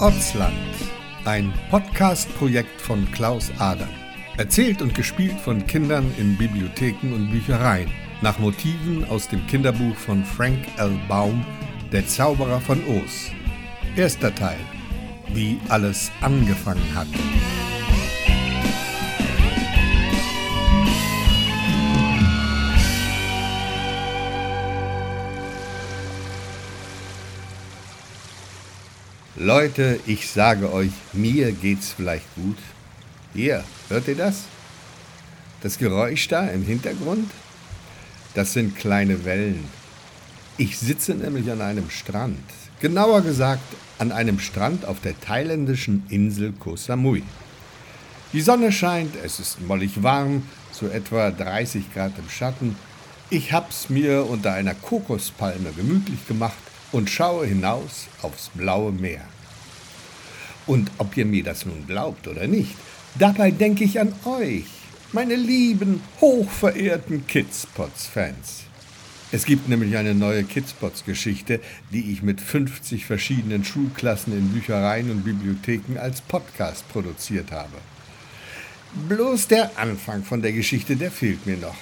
Ortsland, ein Podcast-Projekt von Klaus Adam. Erzählt und gespielt von Kindern in Bibliotheken und Büchereien, nach Motiven aus dem Kinderbuch von Frank L. Baum, Der Zauberer von Oz. Erster Teil, wie alles angefangen hat. Leute, ich sage euch, mir geht's vielleicht gut. Hier, hört ihr das? Das Geräusch da im Hintergrund? Das sind kleine Wellen. Ich sitze nämlich an einem Strand. Genauer gesagt an einem Strand auf der thailändischen Insel Koh Samui. Die Sonne scheint, es ist mollig warm, so etwa 30 Grad im Schatten. Ich hab's mir unter einer Kokospalme gemütlich gemacht und schaue hinaus aufs blaue Meer. Und ob ihr mir das nun glaubt oder nicht, dabei denke ich an euch, meine lieben, hochverehrten Kidspots-Fans. Es gibt nämlich eine neue Kidspots-Geschichte, die ich mit 50 verschiedenen Schulklassen in Büchereien und Bibliotheken als Podcast produziert habe. Bloß der Anfang von der Geschichte, der fehlt mir noch.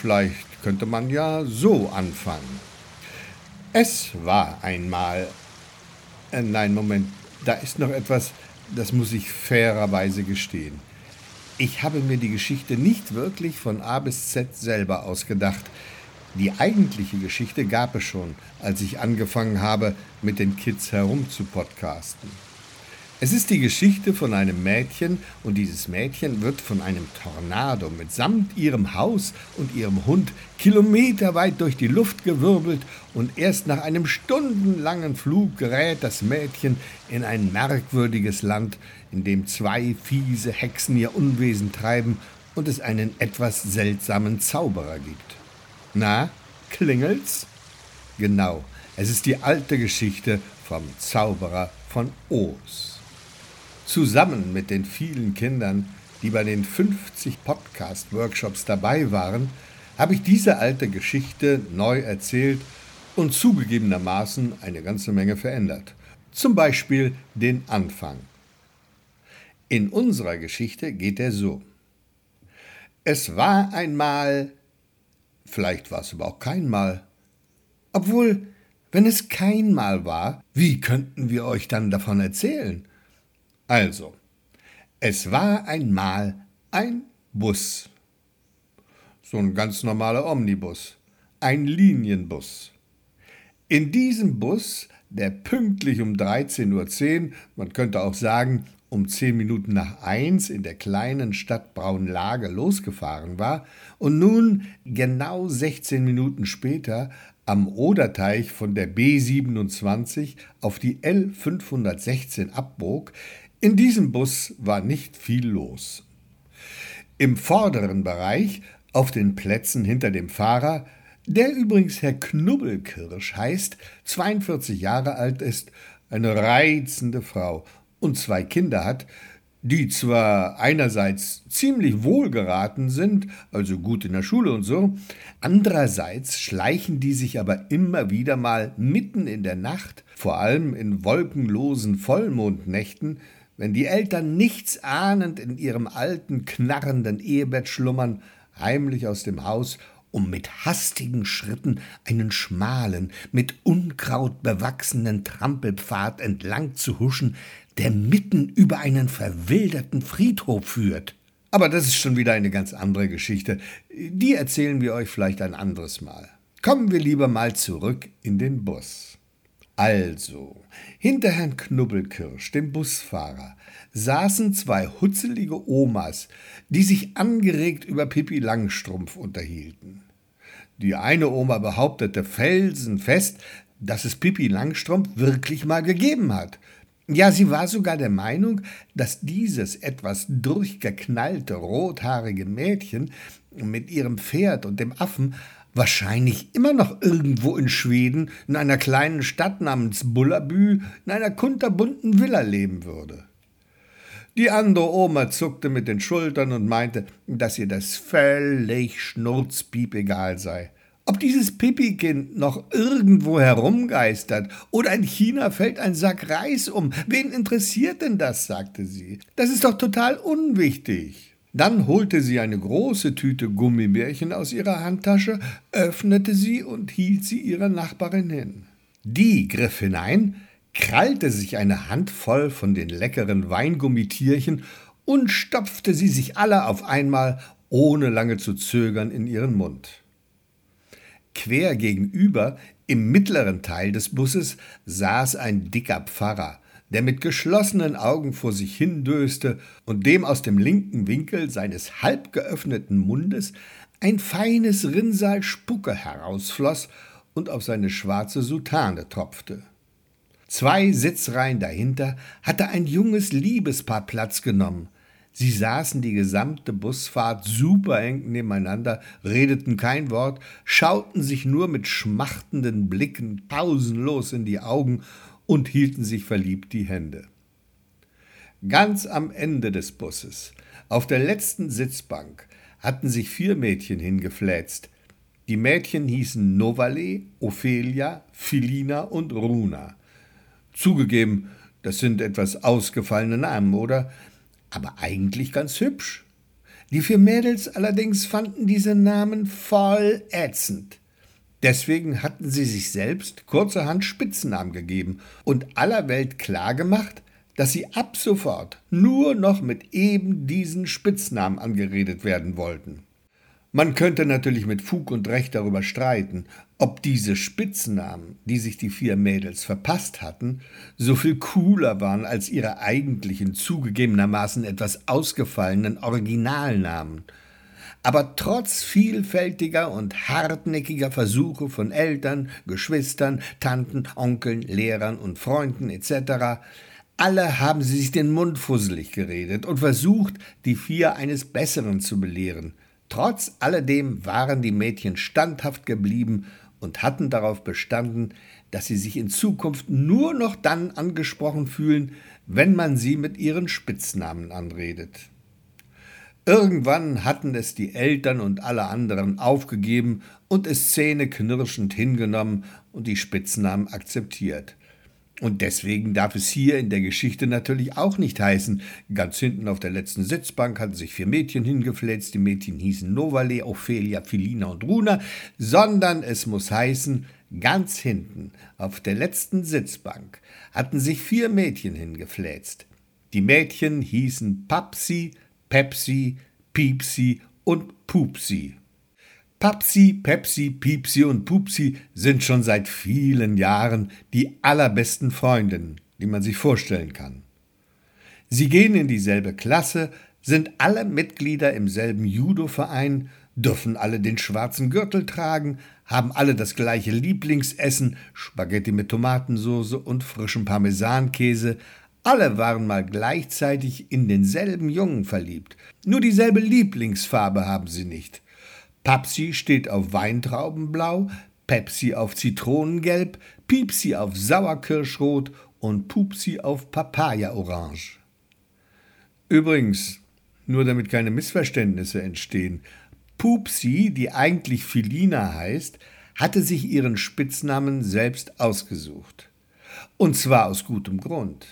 Vielleicht könnte man ja so anfangen. Es war einmal. Äh, nein, Moment, da ist noch etwas, das muss ich fairerweise gestehen. Ich habe mir die Geschichte nicht wirklich von A bis Z selber ausgedacht. Die eigentliche Geschichte gab es schon, als ich angefangen habe, mit den Kids herum zu podcasten. Es ist die Geschichte von einem Mädchen und dieses Mädchen wird von einem Tornado mitsamt ihrem Haus und ihrem Hund kilometerweit durch die Luft gewirbelt und erst nach einem stundenlangen Flug gerät das Mädchen in ein merkwürdiges Land, in dem zwei fiese Hexen ihr Unwesen treiben und es einen etwas seltsamen Zauberer gibt. Na, klingelt's? Genau, es ist die alte Geschichte vom Zauberer von Oz. Zusammen mit den vielen Kindern, die bei den 50 Podcast-Workshops dabei waren, habe ich diese alte Geschichte neu erzählt und zugegebenermaßen eine ganze Menge verändert. Zum Beispiel den Anfang. In unserer Geschichte geht er so. Es war einmal, vielleicht war es aber auch kein Mal. Obwohl, wenn es kein Mal war, wie könnten wir euch dann davon erzählen? Also, es war einmal ein Bus. So ein ganz normaler Omnibus. Ein Linienbus. In diesem Bus, der pünktlich um 13.10 Uhr, man könnte auch sagen um 10 Minuten nach 1 in der kleinen Stadt Braunlage losgefahren war und nun genau 16 Minuten später am Oderteich von der B27 auf die L516 abbog, in diesem Bus war nicht viel los. Im vorderen Bereich, auf den Plätzen hinter dem Fahrer, der übrigens Herr Knubbelkirsch heißt, 42 Jahre alt ist, eine reizende Frau und zwei Kinder hat, die zwar einerseits ziemlich wohlgeraten sind, also gut in der Schule und so, andererseits schleichen die sich aber immer wieder mal mitten in der Nacht, vor allem in wolkenlosen Vollmondnächten, wenn die Eltern nichts ahnend in ihrem alten, knarrenden Ehebett schlummern, heimlich aus dem Haus, um mit hastigen Schritten einen schmalen, mit Unkraut bewachsenen Trampelpfad entlang zu huschen, der mitten über einen verwilderten Friedhof führt. Aber das ist schon wieder eine ganz andere Geschichte. Die erzählen wir euch vielleicht ein anderes Mal. Kommen wir lieber mal zurück in den Bus. Also, hinter Herrn Knubbelkirsch, dem Busfahrer, saßen zwei hutzelige Omas, die sich angeregt über Pippi Langstrumpf unterhielten. Die eine Oma behauptete felsenfest, dass es Pippi Langstrumpf wirklich mal gegeben hat. Ja, sie war sogar der Meinung, dass dieses etwas durchgeknallte rothaarige Mädchen mit ihrem Pferd und dem Affen wahrscheinlich immer noch irgendwo in Schweden in einer kleinen Stadt namens Bullabü in einer kunterbunten Villa leben würde. Die andere Oma zuckte mit den Schultern und meinte, dass ihr das völlig schnurzpiep egal sei. Ob dieses Pipi-Kind noch irgendwo herumgeistert oder in China fällt ein Sack Reis um, wen interessiert denn das? sagte sie. Das ist doch total unwichtig. Dann holte sie eine große Tüte Gummibärchen aus ihrer Handtasche, öffnete sie und hielt sie ihrer Nachbarin hin. Die griff hinein, krallte sich eine Handvoll von den leckeren Weingummitierchen und stopfte sie sich alle auf einmal, ohne lange zu zögern, in ihren Mund. Quer gegenüber, im mittleren Teil des Busses, saß ein dicker Pfarrer, der mit geschlossenen Augen vor sich hindöste und dem aus dem linken Winkel seines halb geöffneten Mundes ein feines Rinnsal Spucke herausfloß und auf seine schwarze Soutane tropfte. Zwei Sitzreihen dahinter hatte ein junges Liebespaar Platz genommen, Sie saßen die gesamte Busfahrt super eng nebeneinander, redeten kein Wort, schauten sich nur mit schmachtenden Blicken pausenlos in die Augen und hielten sich verliebt die Hände. Ganz am Ende des Busses, auf der letzten Sitzbank, hatten sich vier Mädchen hingefläzt. Die Mädchen hießen Novale, Ophelia, Philina und Runa. Zugegeben, das sind etwas ausgefallene Namen, oder? aber eigentlich ganz hübsch. Die vier Mädels allerdings fanden diese Namen voll ätzend. Deswegen hatten sie sich selbst kurzerhand Spitznamen gegeben und aller Welt klargemacht, dass sie ab sofort nur noch mit eben diesen Spitznamen angeredet werden wollten. Man könnte natürlich mit Fug und Recht darüber streiten, ob diese Spitznamen, die sich die vier Mädels verpasst hatten, so viel cooler waren als ihre eigentlichen, zugegebenermaßen etwas ausgefallenen Originalnamen. Aber trotz vielfältiger und hartnäckiger Versuche von Eltern, Geschwistern, Tanten, Onkeln, Lehrern und Freunden etc., alle haben sie sich den Mund fusselig geredet und versucht, die vier eines Besseren zu belehren – Trotz alledem waren die Mädchen standhaft geblieben und hatten darauf bestanden, dass sie sich in Zukunft nur noch dann angesprochen fühlen, wenn man sie mit ihren Spitznamen anredet. Irgendwann hatten es die Eltern und alle anderen aufgegeben und es zähneknirschend hingenommen und die Spitznamen akzeptiert. Und deswegen darf es hier in der Geschichte natürlich auch nicht heißen, ganz hinten auf der letzten Sitzbank hatten sich vier Mädchen hingefläzt, die Mädchen hießen Novale, Ophelia, Philina und Runa, sondern es muss heißen, ganz hinten auf der letzten Sitzbank hatten sich vier Mädchen hingefläzt. Die Mädchen hießen Papsi, Pepsi, Piepsi und Pupsi. Papsi, Pepsi, Piepsi und Pupsi sind schon seit vielen Jahren die allerbesten Freundinnen, die man sich vorstellen kann. Sie gehen in dieselbe Klasse, sind alle Mitglieder im selben Judo-Verein, dürfen alle den schwarzen Gürtel tragen, haben alle das gleiche Lieblingsessen, Spaghetti mit Tomatensauce und frischem Parmesankäse, alle waren mal gleichzeitig in denselben Jungen verliebt, nur dieselbe Lieblingsfarbe haben sie nicht. Papsi steht auf Weintraubenblau, Pepsi auf Zitronengelb, Piepsi auf Sauerkirschrot und Pupsi auf Papayaorange. Übrigens, nur damit keine Missverständnisse entstehen, Pupsi, die eigentlich Filina heißt, hatte sich ihren Spitznamen selbst ausgesucht. Und zwar aus gutem Grund.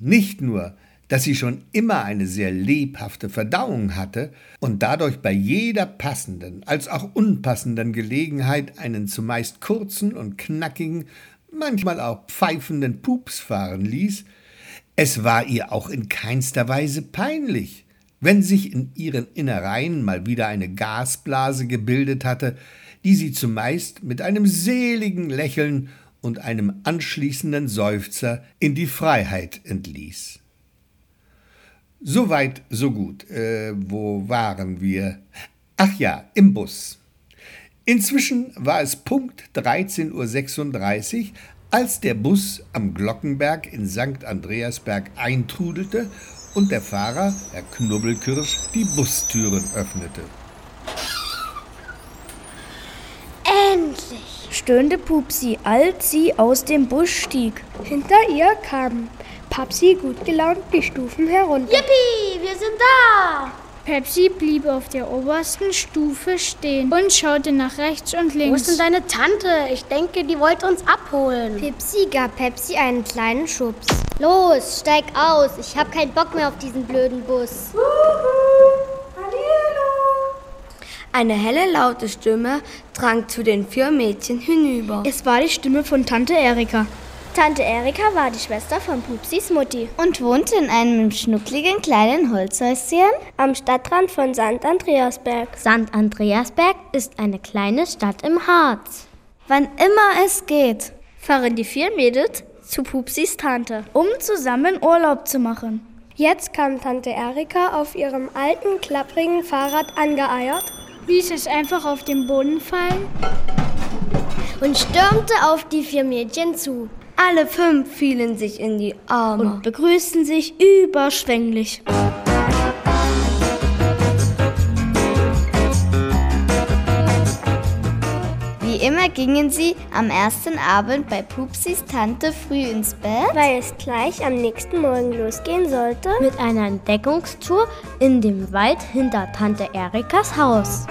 Nicht nur, dass sie schon immer eine sehr lebhafte Verdauung hatte und dadurch bei jeder passenden als auch unpassenden Gelegenheit einen zumeist kurzen und knackigen, manchmal auch pfeifenden Pups fahren ließ, es war ihr auch in keinster Weise peinlich, wenn sich in ihren Innereien mal wieder eine Gasblase gebildet hatte, die sie zumeist mit einem seligen Lächeln und einem anschließenden Seufzer in die Freiheit entließ. Soweit, so gut. Äh, wo waren wir? Ach ja, im Bus. Inzwischen war es Punkt 13.36 Uhr, als der Bus am Glockenberg in St. Andreasberg eintrudelte und der Fahrer, Herr Knubbelkirsch, die Bustüren öffnete. Stöhnte Pupsi, als sie aus dem Bus stieg. Hinter ihr kam Papsi gut gelaunt die Stufen herunter. Yippie, wir sind da! Pepsi blieb auf der obersten Stufe stehen und schaute nach rechts und links. Wo ist denn deine Tante? Ich denke, die wollte uns abholen. Pepsi gab Pepsi einen kleinen Schubs. Los, steig aus. Ich hab keinen Bock mehr auf diesen blöden Bus. Eine helle, laute Stimme drang zu den vier Mädchen hinüber. Es war die Stimme von Tante Erika. Tante Erika war die Schwester von Pupsis Mutti und wohnte in einem schnuckligen kleinen Holzhäuschen am Stadtrand von St. Andreasberg. St. Andreasberg ist eine kleine Stadt im Harz. Wann immer es geht, fahren die vier Mädels zu Pupsis Tante, um zusammen Urlaub zu machen. Jetzt kam Tante Erika auf ihrem alten, klapprigen Fahrrad angeeiert, ließ es einfach auf den Boden fallen und stürmte auf die vier Mädchen zu. Alle fünf fielen sich in die Arme und begrüßten sich überschwänglich. Wie immer gingen sie am ersten Abend bei Pupsis Tante früh ins Bett, weil es gleich am nächsten Morgen losgehen sollte, mit einer Entdeckungstour in dem Wald hinter Tante Erikas Haus.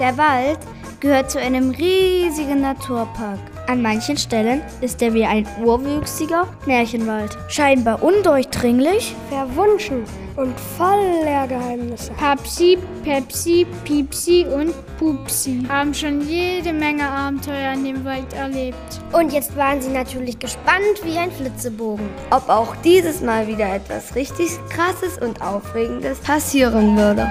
Der Wald gehört zu einem riesigen Naturpark. An manchen Stellen ist er wie ein urwüchsiger Märchenwald. Scheinbar undurchdringlich, verwunschen und voller Geheimnisse. Papsi, Pepsi, Piepsi und Pupsi haben schon jede Menge Abenteuer in dem Wald erlebt. Und jetzt waren sie natürlich gespannt wie ein Flitzebogen. Ob auch dieses Mal wieder etwas richtig Krasses und Aufregendes passieren würde.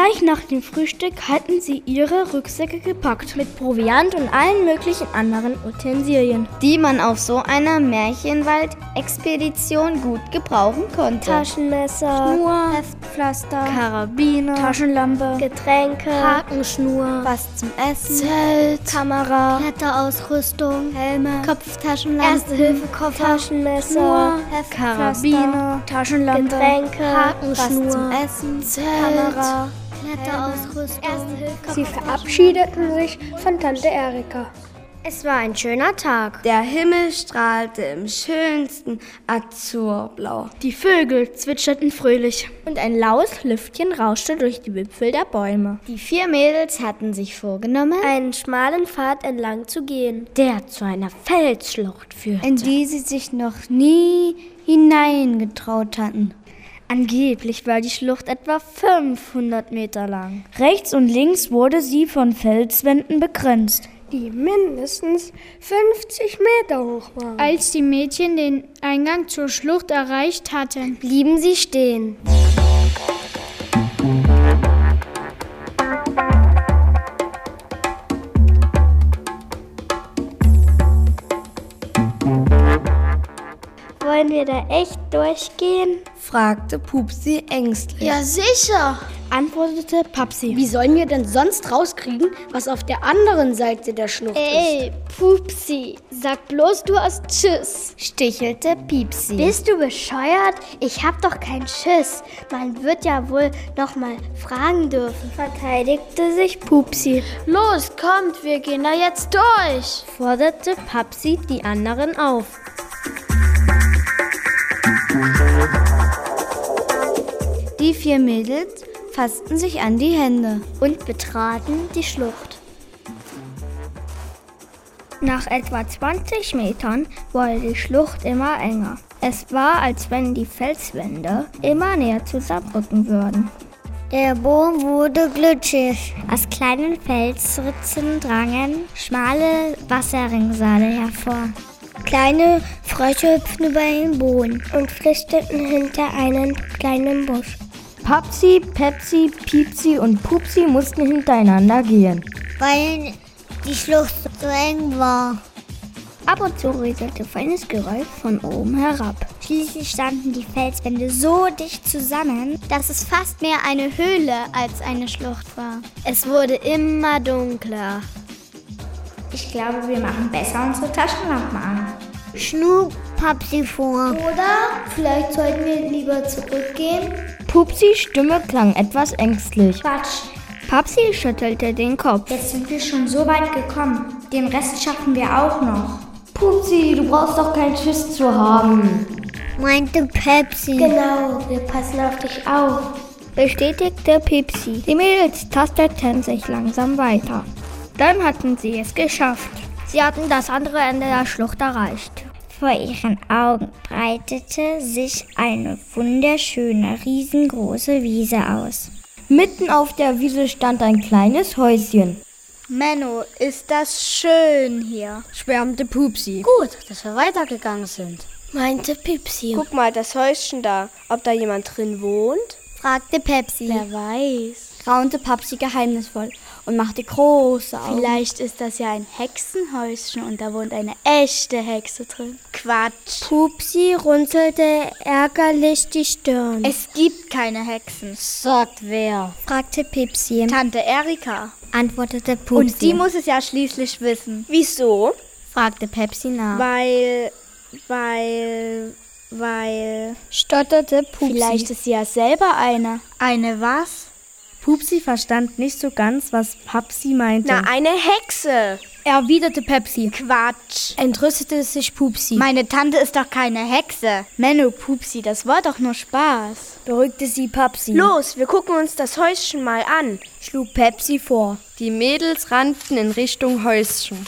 Gleich nach dem Frühstück hatten sie ihre Rucksäcke gepackt mit Proviant und allen möglichen anderen Utensilien, die man auf so einer Märchenwald-Expedition gut gebrauchen konnte. Taschenmesser, Schnur, Heftpflaster, Karabiner, Taschenlampe, Getränke, Hakenschnur, was zum Essen, Zelt, Kamera, Kletterausrüstung, Helme, Kopftaschenlampe, Erste-Hilfe-Koffer, Taschenmesser, Schnur, Karabiner, Taschenlampe, Getränke, Hakenschnur, was zum Essen, Zelt, Kamera. Sie verabschiedeten sich von Tante Erika. Es war ein schöner Tag. Der Himmel strahlte im schönsten Azurblau. Die Vögel zwitscherten fröhlich und ein laues Lüftchen rauschte durch die Wipfel der Bäume. Die vier Mädels hatten sich vorgenommen, einen schmalen Pfad entlang zu gehen, der zu einer Felsschlucht führte, in die sie sich noch nie hineingetraut hatten. Angeblich war die Schlucht etwa 500 Meter lang. Rechts und links wurde sie von Felswänden begrenzt, die mindestens 50 Meter hoch waren. Als die Mädchen den Eingang zur Schlucht erreicht hatten, blieben sie stehen. Wollen wir da echt durchgehen? fragte Pupsi ängstlich. Ja, sicher, antwortete Papsi. Wie sollen wir denn sonst rauskriegen, was auf der anderen Seite der Schlucht Ey, ist? Ey, Pupsi, sag bloß du hast Tschüss, stichelte Piepsi. Bist du bescheuert? Ich hab doch keinen Schiss. Man wird ja wohl noch mal fragen dürfen, verteidigte sich Pupsi. Los, kommt, wir gehen da jetzt durch, forderte Papsi die anderen auf. Die vier Mädels fassten sich an die Hände und betraten die Schlucht. Nach etwa 20 Metern wurde die Schlucht immer enger. Es war, als wenn die Felswände immer näher zusammenrücken würden. Der Boden wurde glitschig. Aus kleinen Felsritzen drangen schmale Wasserringsale hervor. Kleine Frösche hüpften über den Boden und flüchteten hinter einen kleinen Busch. Papsi, Pepsi, Piepsi und Pupsi mussten hintereinander gehen. Weil die Schlucht so eng war. Ab und zu rieselte feines Geräusch von oben herab. Schließlich standen die Felswände so dicht zusammen, dass es fast mehr eine Höhle als eine Schlucht war. Es wurde immer dunkler. Ich glaube, wir machen besser unsere Taschenlampen an. Schnug Papsi vor. Oder vielleicht sollten wir lieber zurückgehen. Pupsis Stimme klang etwas ängstlich. Quatsch. Papsi schüttelte den Kopf. Jetzt sind wir schon so weit gekommen. Den Rest schaffen wir auch noch. Pupsi, du brauchst doch keinen Schiss zu haben. Meinte Pepsi. Genau, wir passen auf dich auf. Bestätigte Pepsi. Die Mädels tasteten sich langsam weiter. Dann hatten sie es geschafft. Sie hatten das andere Ende der Schlucht erreicht. Vor ihren Augen breitete sich eine wunderschöne, riesengroße Wiese aus. Mitten auf der Wiese stand ein kleines Häuschen. Menno, ist das schön hier, schwärmte Pupsi. Gut, dass wir weitergegangen sind, meinte Pipsi. Guck mal, das Häuschen da. Ob da jemand drin wohnt? fragte Pepsi. Wer weiß raunte Papsi geheimnisvoll und machte große Augen. Vielleicht ist das ja ein Hexenhäuschen und da wohnt eine echte Hexe drin. Quatsch. Pupsi runzelte ärgerlich die Stirn. Es gibt keine Hexen. Sagt wer? fragte Pipsi. Tante Erika, antwortete Pupsi. Und die muss es ja schließlich wissen. Wieso? fragte Pepsi nach. Weil, weil, weil, stotterte Pupsi. Vielleicht ist sie ja selber eine. Eine was? Pupsi verstand nicht so ganz, was Papsi meinte. Na, eine Hexe, erwiderte Pepsi. Quatsch, entrüstete sich Pupsi. Meine Tante ist doch keine Hexe. Menno, Pupsi, das war doch nur Spaß. Beruhigte sie Papsi. Los, wir gucken uns das Häuschen mal an, schlug Pepsi vor. Die Mädels rannten in Richtung Häuschen.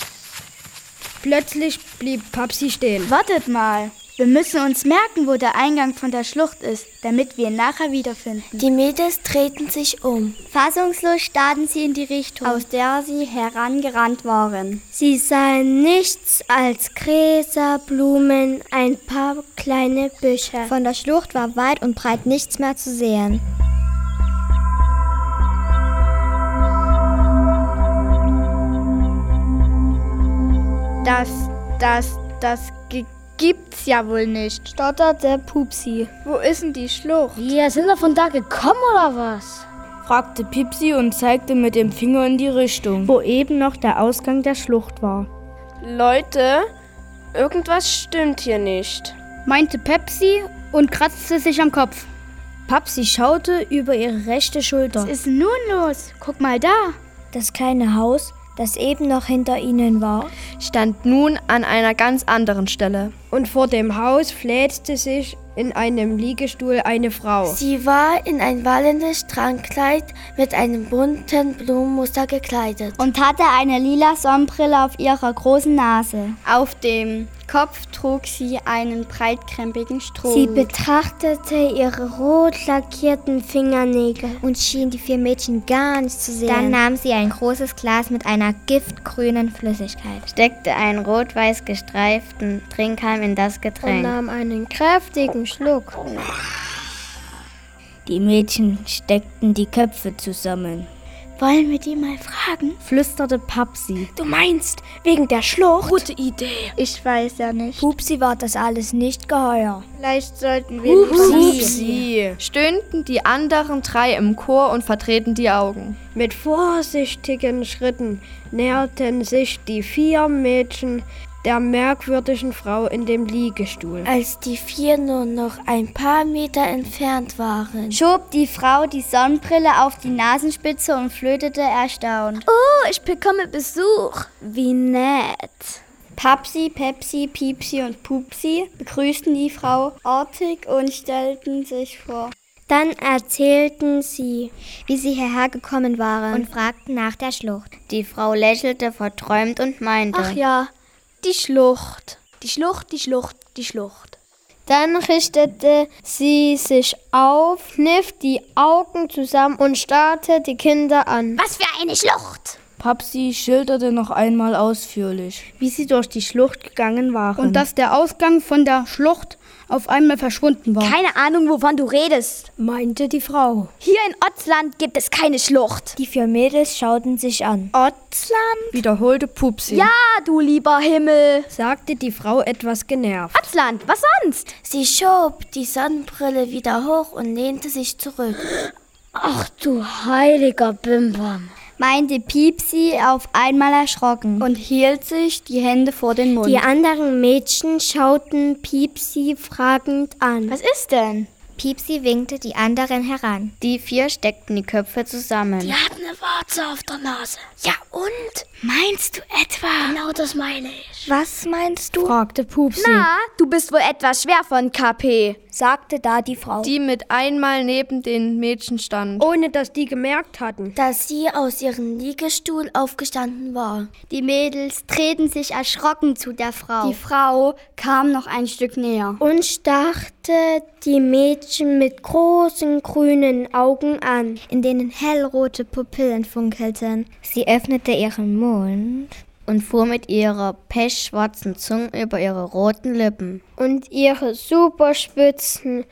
Plötzlich blieb Papsi stehen. Wartet mal. Wir müssen uns merken, wo der Eingang von der Schlucht ist, damit wir ihn nachher wiederfinden. Die Mädels drehten sich um. Fassungslos starrten sie in die Richtung, aus der sie herangerannt waren. Sie sahen nichts als Gräser, Blumen, ein paar kleine Büsche. Von der Schlucht war weit und breit nichts mehr zu sehen. Das, das, das gibt's ja wohl nicht, stotterte Pupsi. Wo ist denn die Schlucht? Wir sind wir von da gekommen oder was? fragte Pipsi und zeigte mit dem Finger in die Richtung, wo eben noch der Ausgang der Schlucht war. Leute, irgendwas stimmt hier nicht, meinte Pepsi und kratzte sich am Kopf. Papsi schaute über ihre rechte Schulter. Was ist nun los? Guck mal da. Das kleine Haus das eben noch hinter ihnen war, stand nun an einer ganz anderen Stelle. Und vor dem Haus fläzte sich in einem Liegestuhl eine Frau. Sie war in ein wallendes Strandkleid mit einem bunten Blumenmuster gekleidet und hatte eine lila Sonnenbrille auf ihrer großen Nase. Auf dem Kopf trug sie einen breitkrempigen Stroh. Sie betrachtete ihre rot lackierten Fingernägel und schien die vier Mädchen gar nicht zu sehen. Dann nahm sie ein großes Glas mit einer giftgrünen Flüssigkeit, steckte einen rot-weiß gestreiften Trinkhalm in das Getränk und nahm einen kräftigen Schluck. Die Mädchen steckten die Köpfe zusammen. Wollen wir die mal fragen? flüsterte Papsi. Du meinst, wegen der Schlucht? Gute Idee. Ich weiß ja nicht. Pupsi war das alles nicht geheuer. Vielleicht sollten wir Pupsi. Pupsi. Stöhnten die anderen drei im Chor und verdrehten die Augen. Mit vorsichtigen Schritten näherten sich die vier Mädchen der merkwürdigen Frau in dem Liegestuhl. Als die vier nur noch ein paar Meter entfernt waren, schob die Frau die Sonnenbrille auf die Nasenspitze und flötete erstaunt. Oh, ich bekomme Besuch. Wie nett. Papsi, Pepsi, Piepsi und Pupsi begrüßten die Frau artig und stellten sich vor. Dann erzählten sie, wie sie hierher gekommen waren und fragten nach der Schlucht. Die Frau lächelte verträumt und meinte: Ach ja, die Schlucht. Die Schlucht, die Schlucht, die Schlucht. Dann richtete sie sich auf, kniff die Augen zusammen und starrte die Kinder an. Was für eine Schlucht! Papsi schilderte noch einmal ausführlich, wie sie durch die Schlucht gegangen waren. Und dass der Ausgang von der Schlucht auf einmal verschwunden war. Keine Ahnung, wovon du redest, meinte die Frau. Hier in Otzland gibt es keine Schlucht. Die vier Mädels schauten sich an. Otzland? wiederholte Pupsi. Ja, du lieber Himmel, sagte die Frau etwas genervt. Otzland, was sonst? Sie schob die Sonnenbrille wieder hoch und lehnte sich zurück. Ach du heiliger Bimbam meinte Piepsi auf einmal erschrocken und hielt sich die Hände vor den Mund. Die anderen Mädchen schauten Piepsi fragend an. Was ist denn? Piepsi winkte die anderen heran. Die vier steckten die Köpfe zusammen. Die hat eine Warze auf der Nase. Ja und? Meinst du etwa? Genau das meine ich. Was meinst du? fragte Pupsi. Na, du bist wohl etwas schwer von KP, sagte da die Frau. Die mit einmal neben den Mädchen stand. Ohne dass die gemerkt hatten, dass sie aus ihrem Liegestuhl aufgestanden war. Die Mädels drehten sich erschrocken zu der Frau. Die Frau kam noch ein Stück näher und starrte die Mädchen mit großen grünen Augen an, in denen hellrote Pupillen funkelten. Sie öffnete ihren Mund und fuhr mit ihrer pechschwarzen Zunge über ihre roten Lippen. Und ihre superspitzen,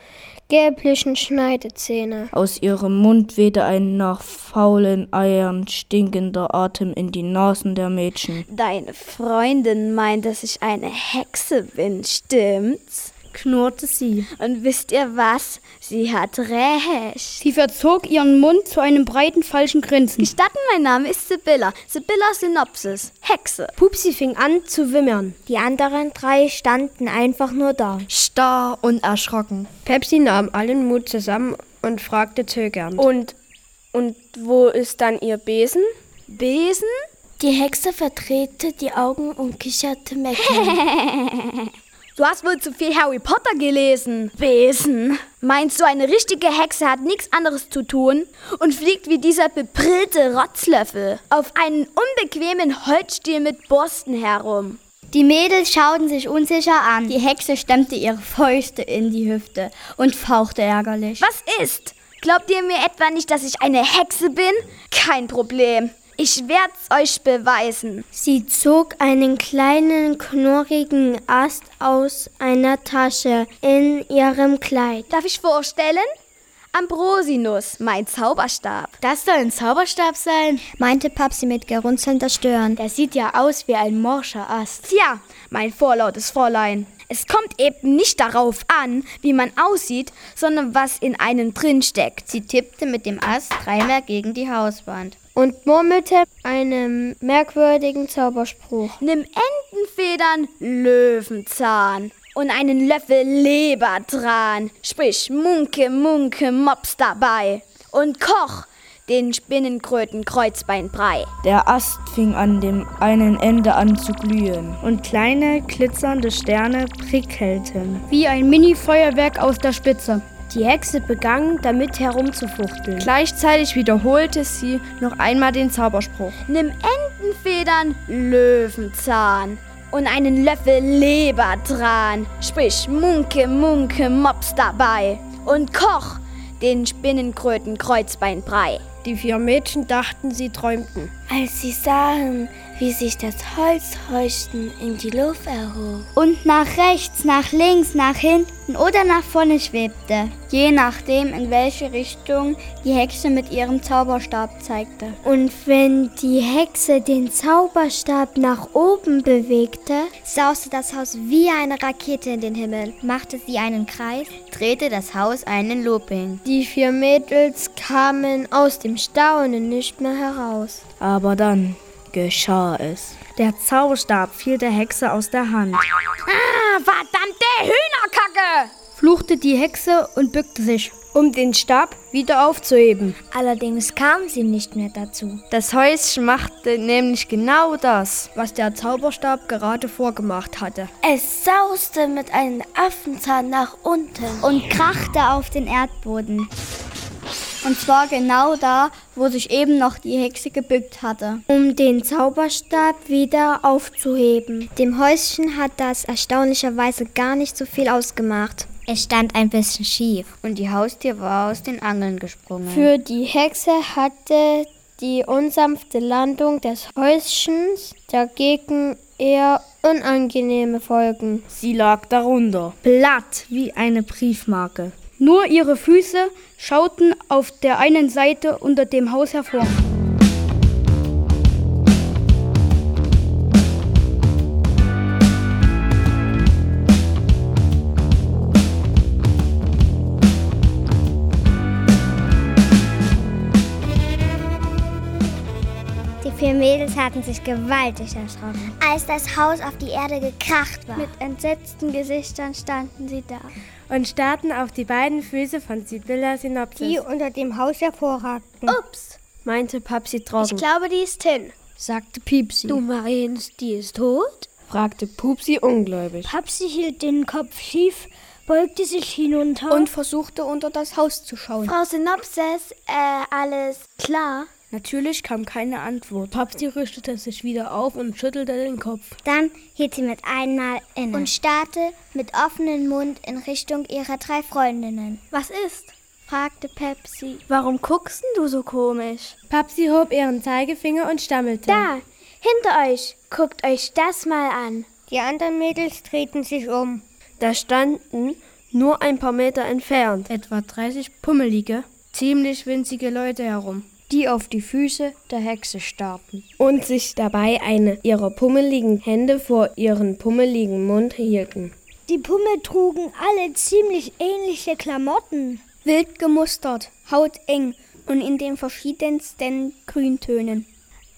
gelblichen Schneidezähne. Aus ihrem Mund wehte ein nach faulen Eiern stinkender Atem in die Nasen der Mädchen. Deine Freundin meint, dass ich eine Hexe bin, stimmt's? Knurrte sie. Und wisst ihr was? Sie hat recht. Sie verzog ihren Mund zu einem breiten, falschen Grinsen. Gestatten, mein Name ist Sibylla. Sibylla Synopsis. Hexe. Pupsi fing an zu wimmern. Die anderen drei standen einfach nur da. Starr und erschrocken. Pepsi nahm allen Mut zusammen und fragte zögernd. Und, und wo ist dann ihr Besen? Besen? Die Hexe verdrehte die Augen und kicherte meckernd. Du hast wohl zu viel Harry Potter gelesen. Besen. Meinst du, eine richtige Hexe hat nichts anderes zu tun und fliegt wie dieser bebrillte Rotzlöffel auf einen unbequemen Holzstiel mit Borsten herum? Die Mädels schauten sich unsicher an. Die Hexe stemmte ihre Fäuste in die Hüfte und fauchte ärgerlich. Was ist? Glaubt ihr mir etwa nicht, dass ich eine Hexe bin? Kein Problem. Ich werd's euch beweisen. Sie zog einen kleinen, knorrigen Ast aus einer Tasche in ihrem Kleid. Darf ich vorstellen? Ambrosinus, mein Zauberstab. Das soll ein Zauberstab sein, meinte Papsi mit gerunzelnder Stirn. Der sieht ja aus wie ein morscher Ast. Tja, mein vorlautes Fräulein. Es kommt eben nicht darauf an, wie man aussieht, sondern was in einem drin steckt. Sie tippte mit dem Ast dreimal gegen die Hauswand und murmelte einen merkwürdigen Zauberspruch. Nimm Entenfedern, Löwenzahn und einen Löffel Leber dran. Sprich Munke, Munke, Mops dabei. Und koch den Spinnenkröten Kreuzbeinbrei. Der Ast fing an dem einen Ende an zu glühen. Und kleine glitzernde Sterne prickelten. Wie ein Mini-Feuerwerk aus der Spitze. Die Hexe begann, damit herumzufuchteln. Gleichzeitig wiederholte sie noch einmal den Zauberspruch. Nimm Entenfedern, Löwenzahn und einen Löffel Leber dran. Sprich Munke, Munke, Mops dabei. Und koch den Spinnenkröten Kreuzbeinbrei. Die vier Mädchen dachten, sie träumten. Als sie sahen, wie sich das Holzhäuschen in die Luft erhob. Und nach rechts, nach links, nach hinten oder nach vorne schwebte. Je nachdem, in welche Richtung die Hexe mit ihrem Zauberstab zeigte. Und wenn die Hexe den Zauberstab nach oben bewegte, sauste das Haus wie eine Rakete in den Himmel. Machte sie einen Kreis, drehte das Haus einen Looping. Die vier Mädels kamen aus dem Staunen nicht mehr heraus. Aber dann geschah es. Der Zauberstab fiel der Hexe aus der Hand. Ah, verdammte Hühnerkacke! fluchte die Hexe und bückte sich, um den Stab wieder aufzuheben. Allerdings kam sie nicht mehr dazu. Das Häuschen machte nämlich genau das, was der Zauberstab gerade vorgemacht hatte. Es sauste mit einem Affenzahn nach unten und krachte auf den Erdboden. Und zwar genau da, wo sich eben noch die Hexe gebückt hatte. Um den Zauberstab wieder aufzuheben. Dem Häuschen hat das erstaunlicherweise gar nicht so viel ausgemacht. Es stand ein bisschen schief und die Haustier war aus den Angeln gesprungen. Für die Hexe hatte die unsanfte Landung des Häuschens dagegen eher unangenehme Folgen. Sie lag darunter, platt wie eine Briefmarke. Nur ihre Füße schauten auf der einen Seite unter dem Haus hervor. vier Mädels hatten sich gewaltig erschrocken, als das Haus auf die Erde gekracht war. Mit entsetzten Gesichtern standen sie da und starrten auf die beiden Füße von Sibylla Synopsis, die unter dem Haus hervorragten. Ups, meinte Papsi trocken. Ich glaube, die ist hin, sagte Piepsi. Du meinst, die ist tot? fragte Pupsi ungläubig. Papsi hielt den Kopf schief, beugte sich hinunter und versuchte unter das Haus zu schauen. Frau Synopsis, äh, alles klar? Natürlich kam keine Antwort. Papsi richtete sich wieder auf und schüttelte den Kopf. Dann hielt sie mit einmal inne und starrte mit offenem Mund in Richtung ihrer drei Freundinnen. Was ist? fragte Pepsi. Warum guckst du so komisch? Papsi hob ihren Zeigefinger und stammelte. Da, hinter euch. Guckt euch das mal an. Die anderen Mädels drehten sich um. Da standen nur ein paar Meter entfernt etwa 30 pummelige, ziemlich winzige Leute herum die auf die Füße der Hexe starrten und sich dabei eine ihrer pummeligen Hände vor ihren pummeligen Mund hielten. Die Pummel trugen alle ziemlich ähnliche Klamotten. Wild gemustert, hauteng und in den verschiedensten Grüntönen.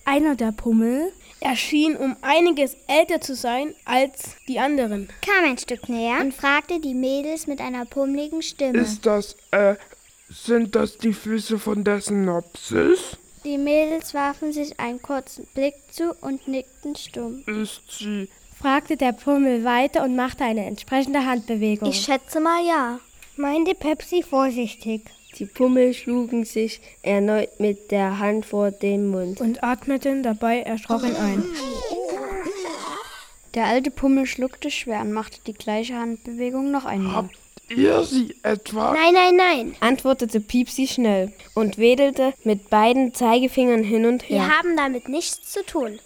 Einer der Pummel erschien um einiges älter zu sein als die anderen. Kam ein Stück näher und fragte die Mädels mit einer pummeligen Stimme. Ist das, äh, sind das die Füße von der Synopsis? Die Mädels warfen sich einen kurzen Blick zu und nickten stumm. Ist sie? fragte der Pummel weiter und machte eine entsprechende Handbewegung. Ich schätze mal ja, meinte Pepsi vorsichtig. Die Pummel schlugen sich erneut mit der Hand vor den Mund und atmeten dabei erschrocken ein. Der alte Pummel schluckte schwer und machte die gleiche Handbewegung noch einmal. Habt ihr sie etwa? Nein, nein, nein, antwortete Piepsi schnell und wedelte mit beiden Zeigefingern hin und her. Wir haben damit nichts zu tun.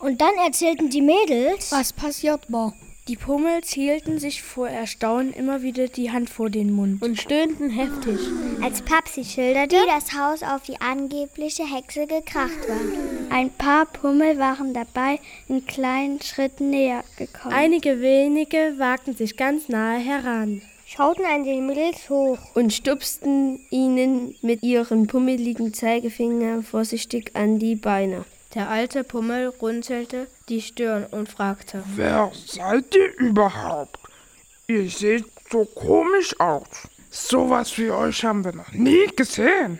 Und dann erzählten die Mädels, was passiert war. Die Pummels hielten sich vor Erstaunen immer wieder die Hand vor den Mund und stöhnten heftig. Als Papsi schilderte, wie das Haus auf die angebliche Hexe gekracht war. Ein paar Pummel waren dabei in kleinen Schritten näher gekommen. Einige wenige wagten sich ganz nahe heran schauten an den Mädels hoch und stupsten ihnen mit ihren pummeligen Zeigefinger vorsichtig an die Beine. Der alte Pummel runzelte die Stirn und fragte: Wer seid ihr überhaupt? Ihr seht so komisch aus. Sowas wie euch haben wir noch nie gesehen.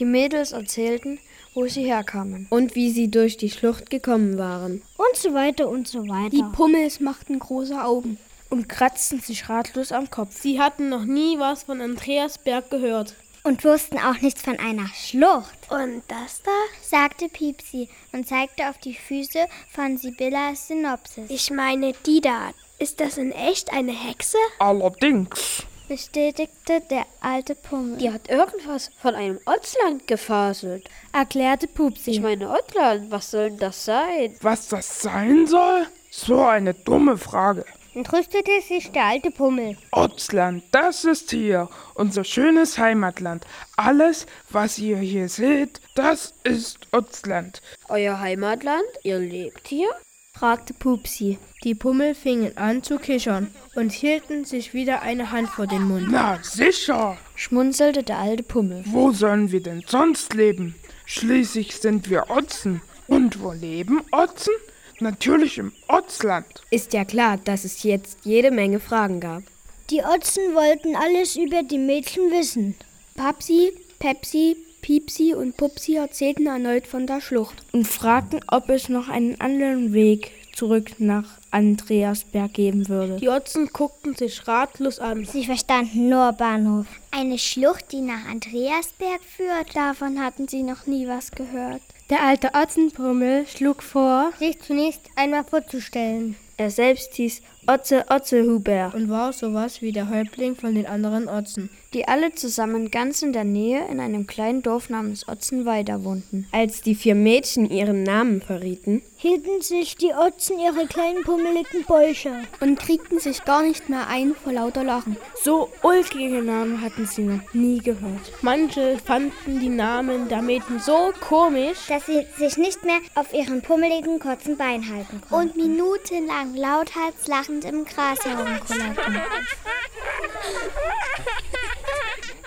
Die Mädels erzählten, wo sie herkamen und wie sie durch die Schlucht gekommen waren. Und so weiter und so weiter. Die Pummels machten große Augen und kratzten sich ratlos am Kopf. Sie hatten noch nie was von Andreasberg gehört. Und wussten auch nichts von einer Schlucht. Und das da? sagte Piepsi und zeigte auf die Füße von Sibyllas Synopsis. Ich meine, die da. Ist das in echt eine Hexe? Allerdings, bestätigte der alte Pummel. Die hat irgendwas von einem Otzland gefaselt, erklärte Pupsi. Ich meine, Otzland, was soll denn das sein? Was das sein soll? So eine dumme Frage entrüstete sich der alte Pummel. Ortsland, das ist hier, unser schönes Heimatland. Alles, was ihr hier seht, das ist Ortsland. Euer Heimatland? Ihr lebt hier? fragte Pupsi. Die Pummel fingen an zu kichern und hielten sich wieder eine Hand vor den Mund. Na sicher, schmunzelte der alte Pummel. Wo sollen wir denn sonst leben? Schließlich sind wir Otzen. Und wo leben Otzen? Natürlich im Otzland. Ist ja klar, dass es jetzt jede Menge Fragen gab. Die Otzen wollten alles über die Mädchen wissen. Papsi, Pepsi, Piepsi und Pupsi erzählten erneut von der Schlucht und fragten, ob es noch einen anderen Weg zurück nach Andreasberg geben würde. Die Otzen guckten sich ratlos an. Sie verstanden nur Bahnhof. Eine Schlucht, die nach Andreasberg führt, davon hatten sie noch nie was gehört. Der alte Otzenpummel schlug vor, sich zunächst einmal vorzustellen. Er selbst hieß Otze Otzehuber und war sowas wie der Häuptling von den anderen Otzen, die alle zusammen ganz in der Nähe in einem kleinen Dorf namens Otzenweider wohnten. Als die vier Mädchen ihren Namen verrieten, hielten sich die Otzen ihre kleinen pummeligen Bäuche und kriegten sich gar nicht mehr ein vor lauter Lachen. So ulkige Namen hatten sie noch nie gehört. Manche fanden die Namen der Mädchen so komisch, dass sie sich nicht mehr auf ihren pummeligen kurzen Beinen halten konnten. Und minutenlang lauthals lachend im Gras herumkullerten.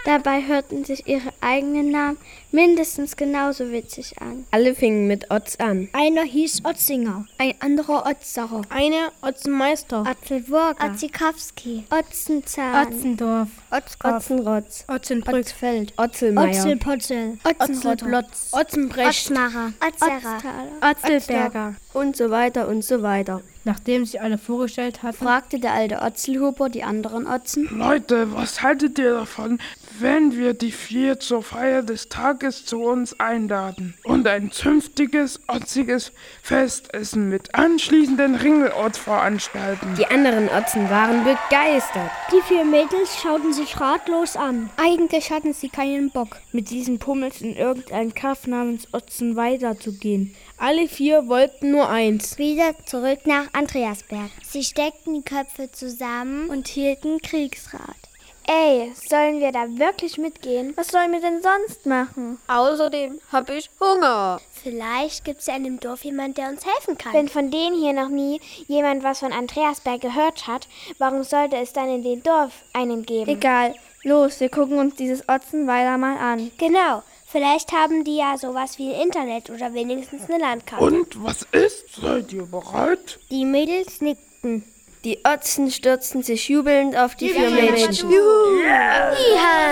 Dabei hörten sich ihre eigenen Namen mindestens genauso witzig an. Alle fingen mit Otz an. Einer hieß Otzinger, ein anderer Otzacher, eine Otzenmeister, Otzelburger, Otzikowski, Otzenzahn, Otzendorf, Otzkopf, Otzenrotz, Otzenbrück, Otzfeld, Otzelmeier, Otzelpotzel, Otzenrottlotz, Otzenbrecht, Otzmacher, Otzerra, Otzelberger. Und so weiter und so weiter. Nachdem sie alle vorgestellt hatten, fragte der alte Otzelhuber die anderen Otzen. Leute, was haltet ihr davon, wenn wir die vier zur Feier des Tages zu uns einladen und ein zünftiges, otziges Festessen mit anschließenden Ringelort veranstalten? Die anderen Otzen waren begeistert. Die vier Mädels schauten sich ratlos an. Eigentlich hatten sie keinen Bock, mit diesen Pummels in irgendein Kaff namens Otzen weiterzugehen. Alle vier wollten nur eins. Wieder zurück nach Andreasberg. Sie steckten die Köpfe zusammen und hielten Kriegsrat. Ey, sollen wir da wirklich mitgehen? Was sollen wir denn sonst machen? Außerdem hab ich Hunger. Vielleicht gibt's ja in dem Dorf jemand, der uns helfen kann. Wenn von denen hier noch nie jemand was von Andreasberg gehört hat, warum sollte es dann in dem Dorf einen geben? Egal. Los, wir gucken uns dieses Otzenweiler mal an. Genau. Vielleicht haben die ja sowas wie Internet oder wenigstens eine Landkarte. Und was ist? Seid ihr bereit? Die Mädels nickten. Die Otzen stürzten sich jubelnd auf die vier Mädchen. Juhu! Ja!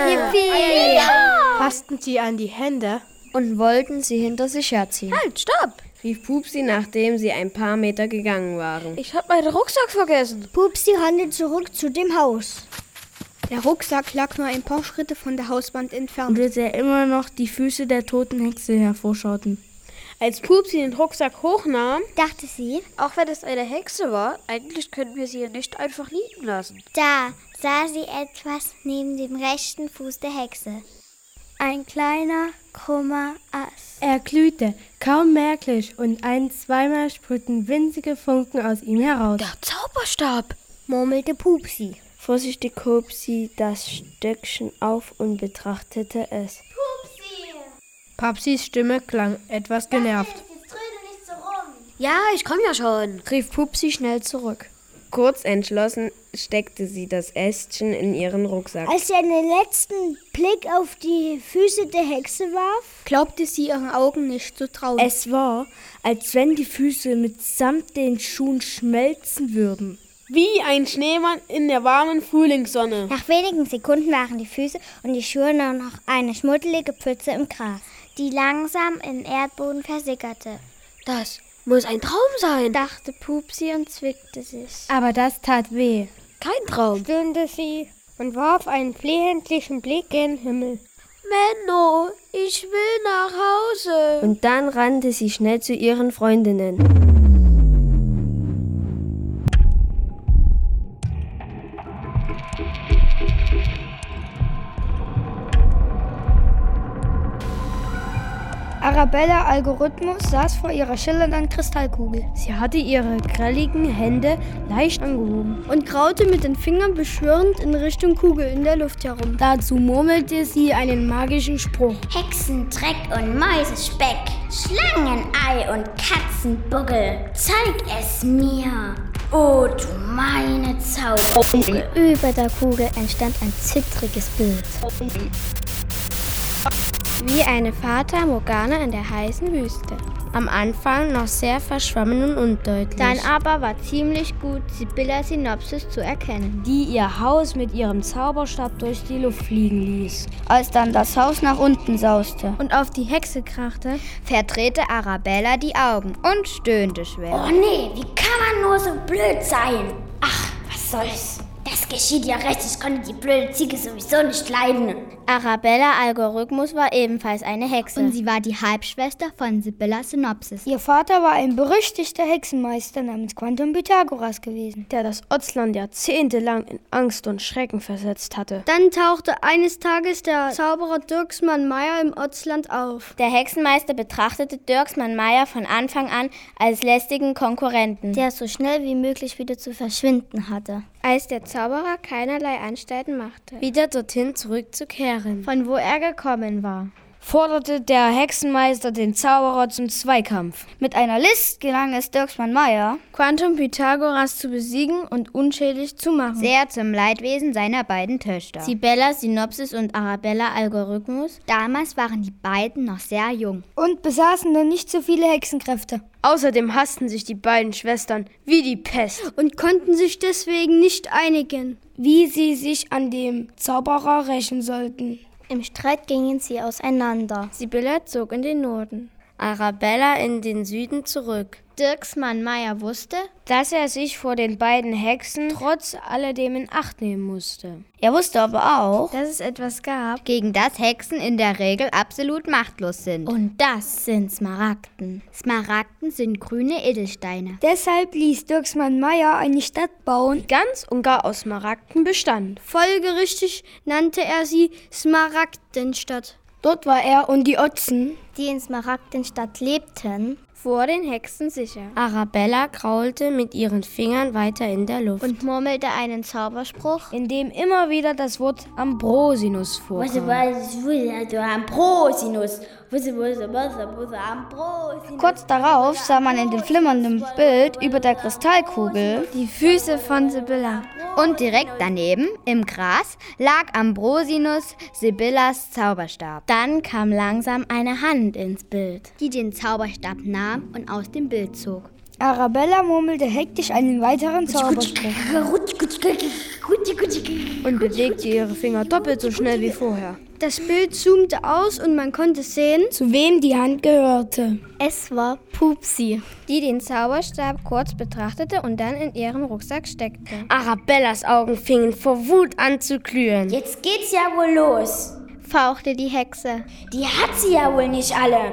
Yippie! Fassten sie an die Hände und wollten sie hinter sich herziehen. Halt, stopp! rief Pupsi, nachdem sie ein paar Meter gegangen waren. Ich hab meinen Rucksack vergessen. Pupsi rannte zurück zu dem Haus. Der Rucksack lag nur ein paar Schritte von der Hauswand entfernt. Und er immer noch die Füße der toten Hexe hervorschauten. Als Pupsi den Rucksack hochnahm, dachte sie, auch wenn es eine Hexe war, eigentlich können wir sie nicht einfach liegen lassen. Da sah sie etwas neben dem rechten Fuß der Hexe. Ein kleiner, krummer Ast. Er glühte, kaum merklich, und ein, zweimal sprühten winzige Funken aus ihm heraus. Der Zauberstab, murmelte Pupsi. Vorsichtig hob sie das Stöckchen auf und betrachtete es. Papsis Stimme klang etwas genervt. Ja, ich komme ja schon, rief Pupsi schnell zurück. Kurz entschlossen steckte sie das Ästchen in ihren Rucksack. Als sie einen letzten Blick auf die Füße der Hexe warf, glaubte sie ihren Augen nicht zu trauen. Es war, als wenn die Füße mitsamt den Schuhen schmelzen würden. Wie ein Schneemann in der warmen Frühlingssonne. Nach wenigen Sekunden waren die Füße und die Schuhe nur noch eine schmuddelige Pfütze im Gras die langsam in Erdboden versickerte. Das muss ein Traum sein, dachte Pupsi und zwickte sich. Aber das tat weh. Kein Traum, stöhnte sie und warf einen flehentlichen Blick gen Himmel. Menno, ich will nach Hause. Und dann rannte sie schnell zu ihren Freundinnen. Arabella Algorithmus saß vor ihrer schillernden Kristallkugel. Sie hatte ihre grelligen Hände leicht angehoben und kraute mit den Fingern beschwörend in Richtung Kugel in der Luft herum. Dazu murmelte sie einen magischen Spruch. Hexendreck und Mäusespeck, Schlangenei und Katzenbuckel, zeig es mir. Oh, du meine Zauberkugel. Über der Kugel entstand ein zittriges Bild. Wie eine Fata Morgana in der heißen Wüste. Am Anfang noch sehr verschwommen und undeutlich. Dann aber war ziemlich gut Sibylla Synopsis zu erkennen, die ihr Haus mit ihrem Zauberstab durch die Luft fliegen ließ. Als dann das Haus nach unten sauste und auf die Hexe krachte, verdrehte Arabella die Augen und stöhnte schwer. Oh nee, wie kann man nur so blöd sein? Ach, was soll's? Das geschieht ja recht, ich konnte die blöde Ziege sowieso nicht leiden. Arabella Algorithmus war ebenfalls eine Hexe. Und sie war die Halbschwester von Sibylla Synopsis. Ihr Vater war ein berüchtigter Hexenmeister namens Quantum Pythagoras gewesen, der das Otzland jahrzehntelang in Angst und Schrecken versetzt hatte. Dann tauchte eines Tages der Zauberer Dirksmann Meyer im Otzland auf. Der Hexenmeister betrachtete Dirksmann Meyer von Anfang an als lästigen Konkurrenten, der so schnell wie möglich wieder zu verschwinden hatte. Als der Zauberer keinerlei Anstalten machte, wieder dorthin zurückzukehren, von wo er gekommen war. Forderte der Hexenmeister den Zauberer zum Zweikampf. Mit einer List gelang es Dirksmann Meyer, Quantum Pythagoras zu besiegen und unschädlich zu machen. Sehr zum Leidwesen seiner beiden Töchter. Sibella Synopsis und Arabella Algorithmus. Damals waren die beiden noch sehr jung. Und besaßen noch nicht so viele Hexenkräfte. Außerdem hassten sich die beiden Schwestern wie die Pest und konnten sich deswegen nicht einigen, wie sie sich an dem Zauberer rächen sollten. Im Streit gingen sie auseinander. Sibylla zog in den Norden. Arabella in den Süden zurück. Dirksmann Meyer wusste, dass er sich vor den beiden Hexen trotz alledem in Acht nehmen musste. Er wusste aber auch, dass es etwas gab, gegen das Hexen in der Regel absolut machtlos sind. Und das sind Smaragden. Smaragden sind grüne Edelsteine. Deshalb ließ Dirksmann Meyer eine Stadt bauen, die ganz und gar aus Smaragden bestand. Folgerichtig nannte er sie Smaragdenstadt. Dort war er und die Otzen, die in Smaragdenstadt lebten, vor den Hexen sicher. Arabella kraulte mit ihren Fingern weiter in der Luft und murmelte einen Zauberspruch, in dem immer wieder das Wort Ambrosinus vorkam. Ambrosinus. Kurz darauf sah man in dem flimmernden Bild über der Kristallkugel die Füße von Sibylla. Und direkt daneben, im Gras, lag Ambrosinus, Sibyllas Zauberstab. Dann kam langsam eine Hand ins Bild, die den Zauberstab nahm und aus dem Bild zog. Arabella murmelte hektisch einen weiteren Zauberspruch und bewegte ihre Finger doppelt so schnell wie vorher. Das Bild zoomte aus und man konnte sehen, zu wem die Hand gehörte. Es war Pupsi, die den Zauberstab kurz betrachtete und dann in ihren Rucksack steckte. Arabellas Augen fingen vor Wut an zu glühen. Jetzt geht's ja wohl los, fauchte die Hexe. Die hat sie ja wohl nicht alle.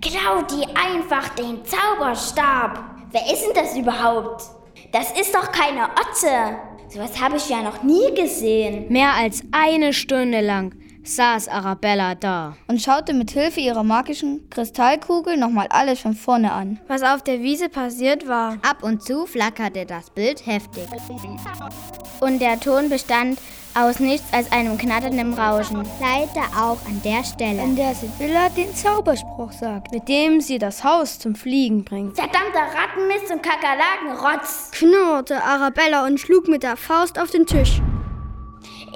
Klaut die einfach den Zauberstab. Wer ist denn das überhaupt? Das ist doch keine Otze. Sowas habe ich ja noch nie gesehen. Mehr als eine Stunde lang saß Arabella da und schaute mit Hilfe ihrer magischen Kristallkugel nochmal alles von vorne an. Was auf der Wiese passiert war. Ab und zu flackerte das Bild heftig. Und der Ton bestand aus nichts als einem knatternden Rauschen. Leider auch an der Stelle, an der Sibylla den Zauberspruch sagt, mit dem sie das Haus zum Fliegen bringt. Verdammter Rattenmist und Kakerlakenrotz! knurrte Arabella und schlug mit der Faust auf den Tisch.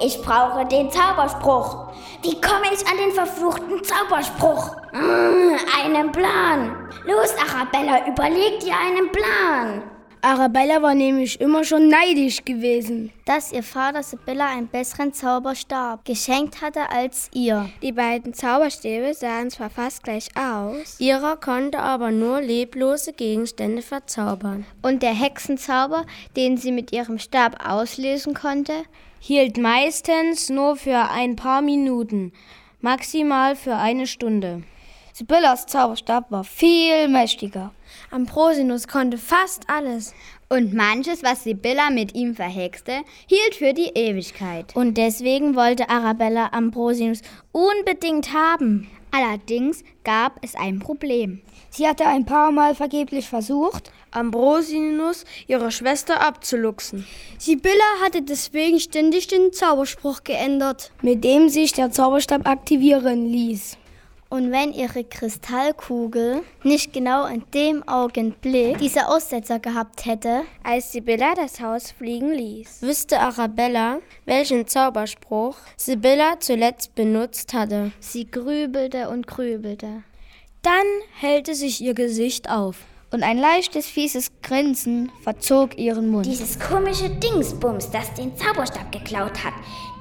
Ich brauche den Zauberspruch. Wie komme ich an den verfluchten Zauberspruch? Mmh, einen Plan. Los, Arabella, überleg dir einen Plan. Arabella war nämlich immer schon neidisch gewesen, dass ihr Vater Sibylla einen besseren Zauberstab geschenkt hatte als ihr. Die beiden Zauberstäbe sahen zwar fast gleich aus, ihrer konnte aber nur leblose Gegenstände verzaubern. Und der Hexenzauber, den sie mit ihrem Stab auslösen konnte, hielt meistens nur für ein paar Minuten, maximal für eine Stunde. Sibyllas Zauberstab war viel mächtiger. Ambrosinus konnte fast alles. Und manches, was Sibylla mit ihm verhexte, hielt für die Ewigkeit. Und deswegen wollte Arabella Ambrosinus unbedingt haben. Allerdings gab es ein Problem. Sie hatte ein paar Mal vergeblich versucht, Ambrosinus ihre Schwester abzuluxen. Sibylla hatte deswegen ständig den Zauberspruch geändert, mit dem sich der Zauberstab aktivieren ließ. Und wenn ihre Kristallkugel nicht genau in dem Augenblick diese Aussetzer gehabt hätte, als Sibylla das Haus fliegen ließ, wüsste Arabella, welchen Zauberspruch Sibylla zuletzt benutzt hatte. Sie grübelte und grübelte. Dann hellte sich ihr Gesicht auf und ein leichtes, fieses Grinsen verzog ihren Mund. Dieses komische Dingsbums, das den Zauberstab geklaut hat,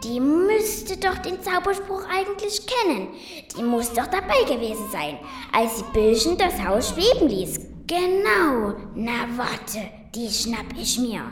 die müsste doch den Zauberspruch eigentlich kennen. Die muss doch dabei gewesen sein, als sie Billchen das Haus schweben ließ. Genau. Na warte, die schnapp ich mir.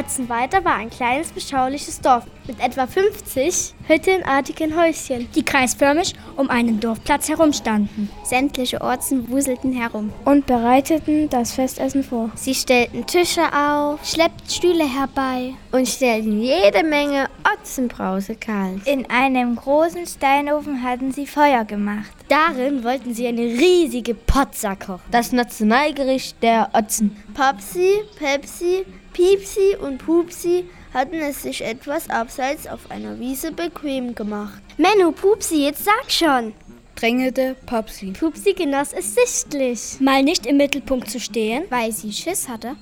Otzenweiter war ein kleines, beschauliches Dorf mit etwa 50 hüttenartigen Häuschen, die kreisförmig um einen Dorfplatz herumstanden. Sämtliche Orten wuselten herum und bereiteten das Festessen vor. Sie stellten Tische auf, schleppten Stühle herbei und stellten jede Menge Otzenbrause kalt. In einem großen Steinofen hatten sie Feuer gemacht. Darin wollten sie eine riesige Potza kochen. Das Nationalgericht der Otzen. Papsi, Pepsi, Piepsi und Pupsi hatten es sich etwas abseits auf einer Wiese bequem gemacht. Menno, Pupsi, jetzt sag schon! drängelte Popsi. Pupsi genoss es sichtlich, mal nicht im Mittelpunkt zu stehen, weil sie Schiss hatte,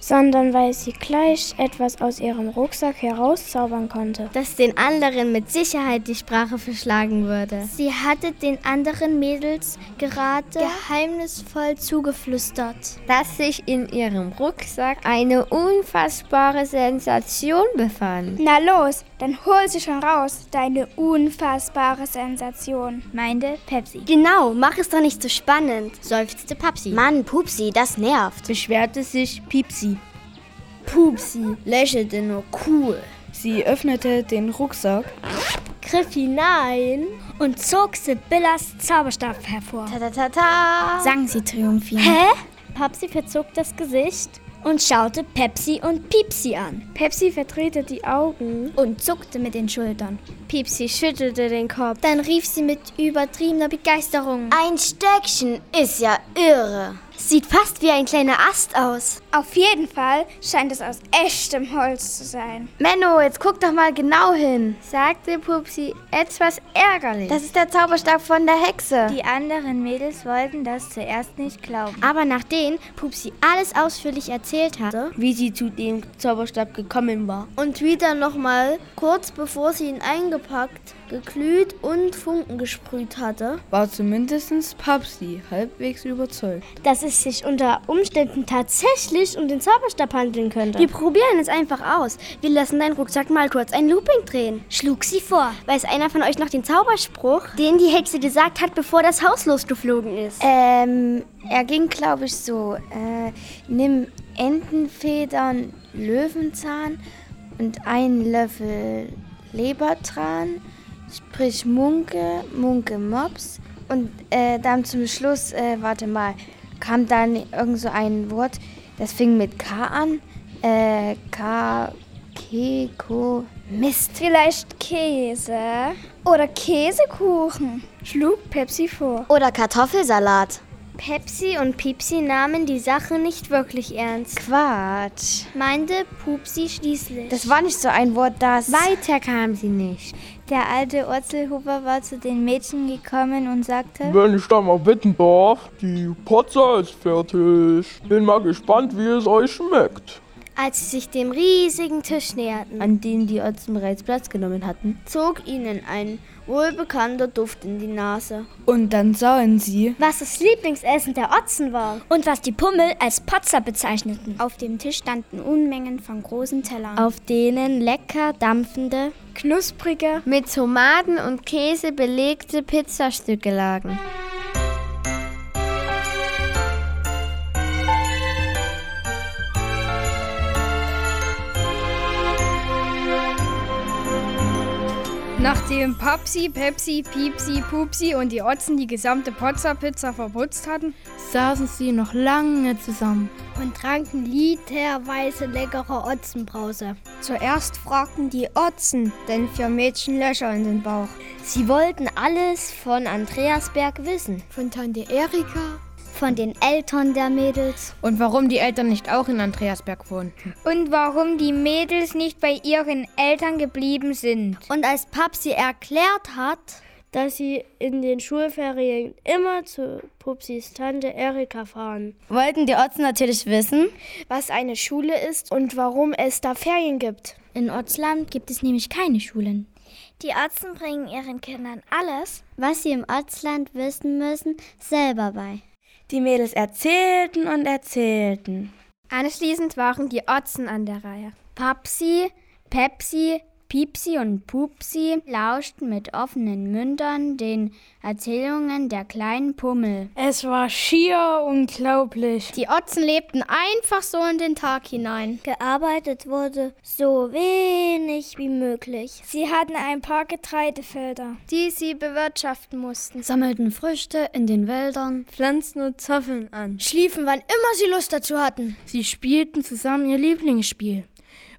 sondern weil sie gleich etwas aus ihrem Rucksack herauszaubern konnte, das den anderen mit Sicherheit die Sprache verschlagen würde. Sie hatte den anderen Mädels gerade geheimnisvoll zugeflüstert, dass sich in ihrem Rucksack eine unfassbare Sensation befand. Na los, dann hol sie schon raus, deine unfassbare Sensation, meinte Pepsi. Genau, mach es doch nicht so spannend, seufzte Papsi. Mann, Pupsi, das nervt, beschwerte sich Piepsi. Pupsi lächelte nur cool. Sie öffnete den Rucksack, griff hinein und zog Sibyllas Zauberstab hervor. Ta ta ta ta, sang sie triumphierend. Hä? Papsi verzog das Gesicht und schaute Pepsi und Piepsi an. Pepsi verdrehte die Augen und zuckte mit den Schultern. Piepsi schüttelte den Kopf. Dann rief sie mit übertriebener Begeisterung: Ein Stöckchen ist ja irre. Sieht fast wie ein kleiner Ast aus. Auf jeden Fall scheint es aus echtem Holz zu sein. Menno, jetzt guck doch mal genau hin, sagte Pupsi etwas ärgerlich. Das ist der Zauberstab von der Hexe. Die anderen Mädels wollten das zuerst nicht glauben. Aber nachdem Pupsi alles ausführlich erzählt hatte, wie sie zu dem Zauberstab gekommen war und wieder nochmal kurz bevor sie ihn eingepackt geglüht und Funken gesprüht hatte, war zumindest Papsi halbwegs überzeugt, dass es sich unter Umständen tatsächlich um den Zauberstab handeln könnte. Wir probieren es einfach aus. Wir lassen deinen Rucksack mal kurz ein Looping drehen. Schlug sie vor. Weiß einer von euch noch den Zauberspruch, den die Hexe gesagt hat, bevor das Haus losgeflogen ist? Ähm, er ging, glaube ich, so. Äh, nimm Entenfedern, Löwenzahn und einen Löffel Lebertran sprich Munke, Munke Mops. Und äh, dann zum Schluss, äh, warte mal, kam dann irgend so ein Wort, das fing mit K an. Äh, K, Keko, Mist. Vielleicht Käse oder Käsekuchen, schlug Pepsi vor. Oder Kartoffelsalat. Pepsi und Pipsi nahmen die Sache nicht wirklich ernst. Quatsch, meinte Pupsi schließlich. Das war nicht so ein Wort, das. Weiter kam sie nicht. Der alte Orzelhuber war zu den Mädchen gekommen und sagte: Wenn ich da mal bitten darf, die Potzer ist fertig. Bin mal gespannt, wie es euch schmeckt. Als sie sich dem riesigen Tisch näherten, an dem die Otzen bereits Platz genommen hatten, zog ihnen ein wohlbekannter Duft in die Nase. Und dann sahen sie, was das Lieblingsessen der Otzen war und was die Pummel als Potzer bezeichneten. Auf dem Tisch standen Unmengen von großen Tellern, auf denen lecker dampfende, knusprige, mit Tomaten und Käse belegte Pizzastücke lagen. Nachdem Papsi, Pepsi, Piepsi, Pupsi und die Otzen die gesamte Pozza-Pizza verputzt hatten, saßen sie noch lange zusammen und tranken literweise leckere Otzenbrause. Zuerst fragten die Otzen, denn für Mädchen Löcher in den Bauch. Sie wollten alles von Andreasberg wissen. Von Tante Erika, von den Eltern der Mädels. Und warum die Eltern nicht auch in Andreasberg wohnten. Und warum die Mädels nicht bei ihren Eltern geblieben sind. Und als Papsi erklärt hat, dass sie in den Schulferien immer zu Pupsis Tante Erika fahren. Wollten die Otzen natürlich wissen, was eine Schule ist und warum es da Ferien gibt. In Otzland gibt es nämlich keine Schulen. Die Otzen bringen ihren Kindern alles, was sie im Ortsland wissen müssen, selber bei. Die Mädels erzählten und erzählten. Anschließend waren die Otzen an der Reihe. Papsi, Pepsi, Piepsi und Pupsi lauschten mit offenen Mündern den Erzählungen der kleinen Pummel. Es war schier unglaublich. Die Otzen lebten einfach so in den Tag hinein. Gearbeitet wurde so wenig wie möglich. Sie hatten ein paar Getreidefelder, die sie bewirtschaften mussten, sammelten Früchte in den Wäldern, pflanzten und Zoffeln an, schliefen, wann immer sie Lust dazu hatten. Sie spielten zusammen ihr Lieblingsspiel.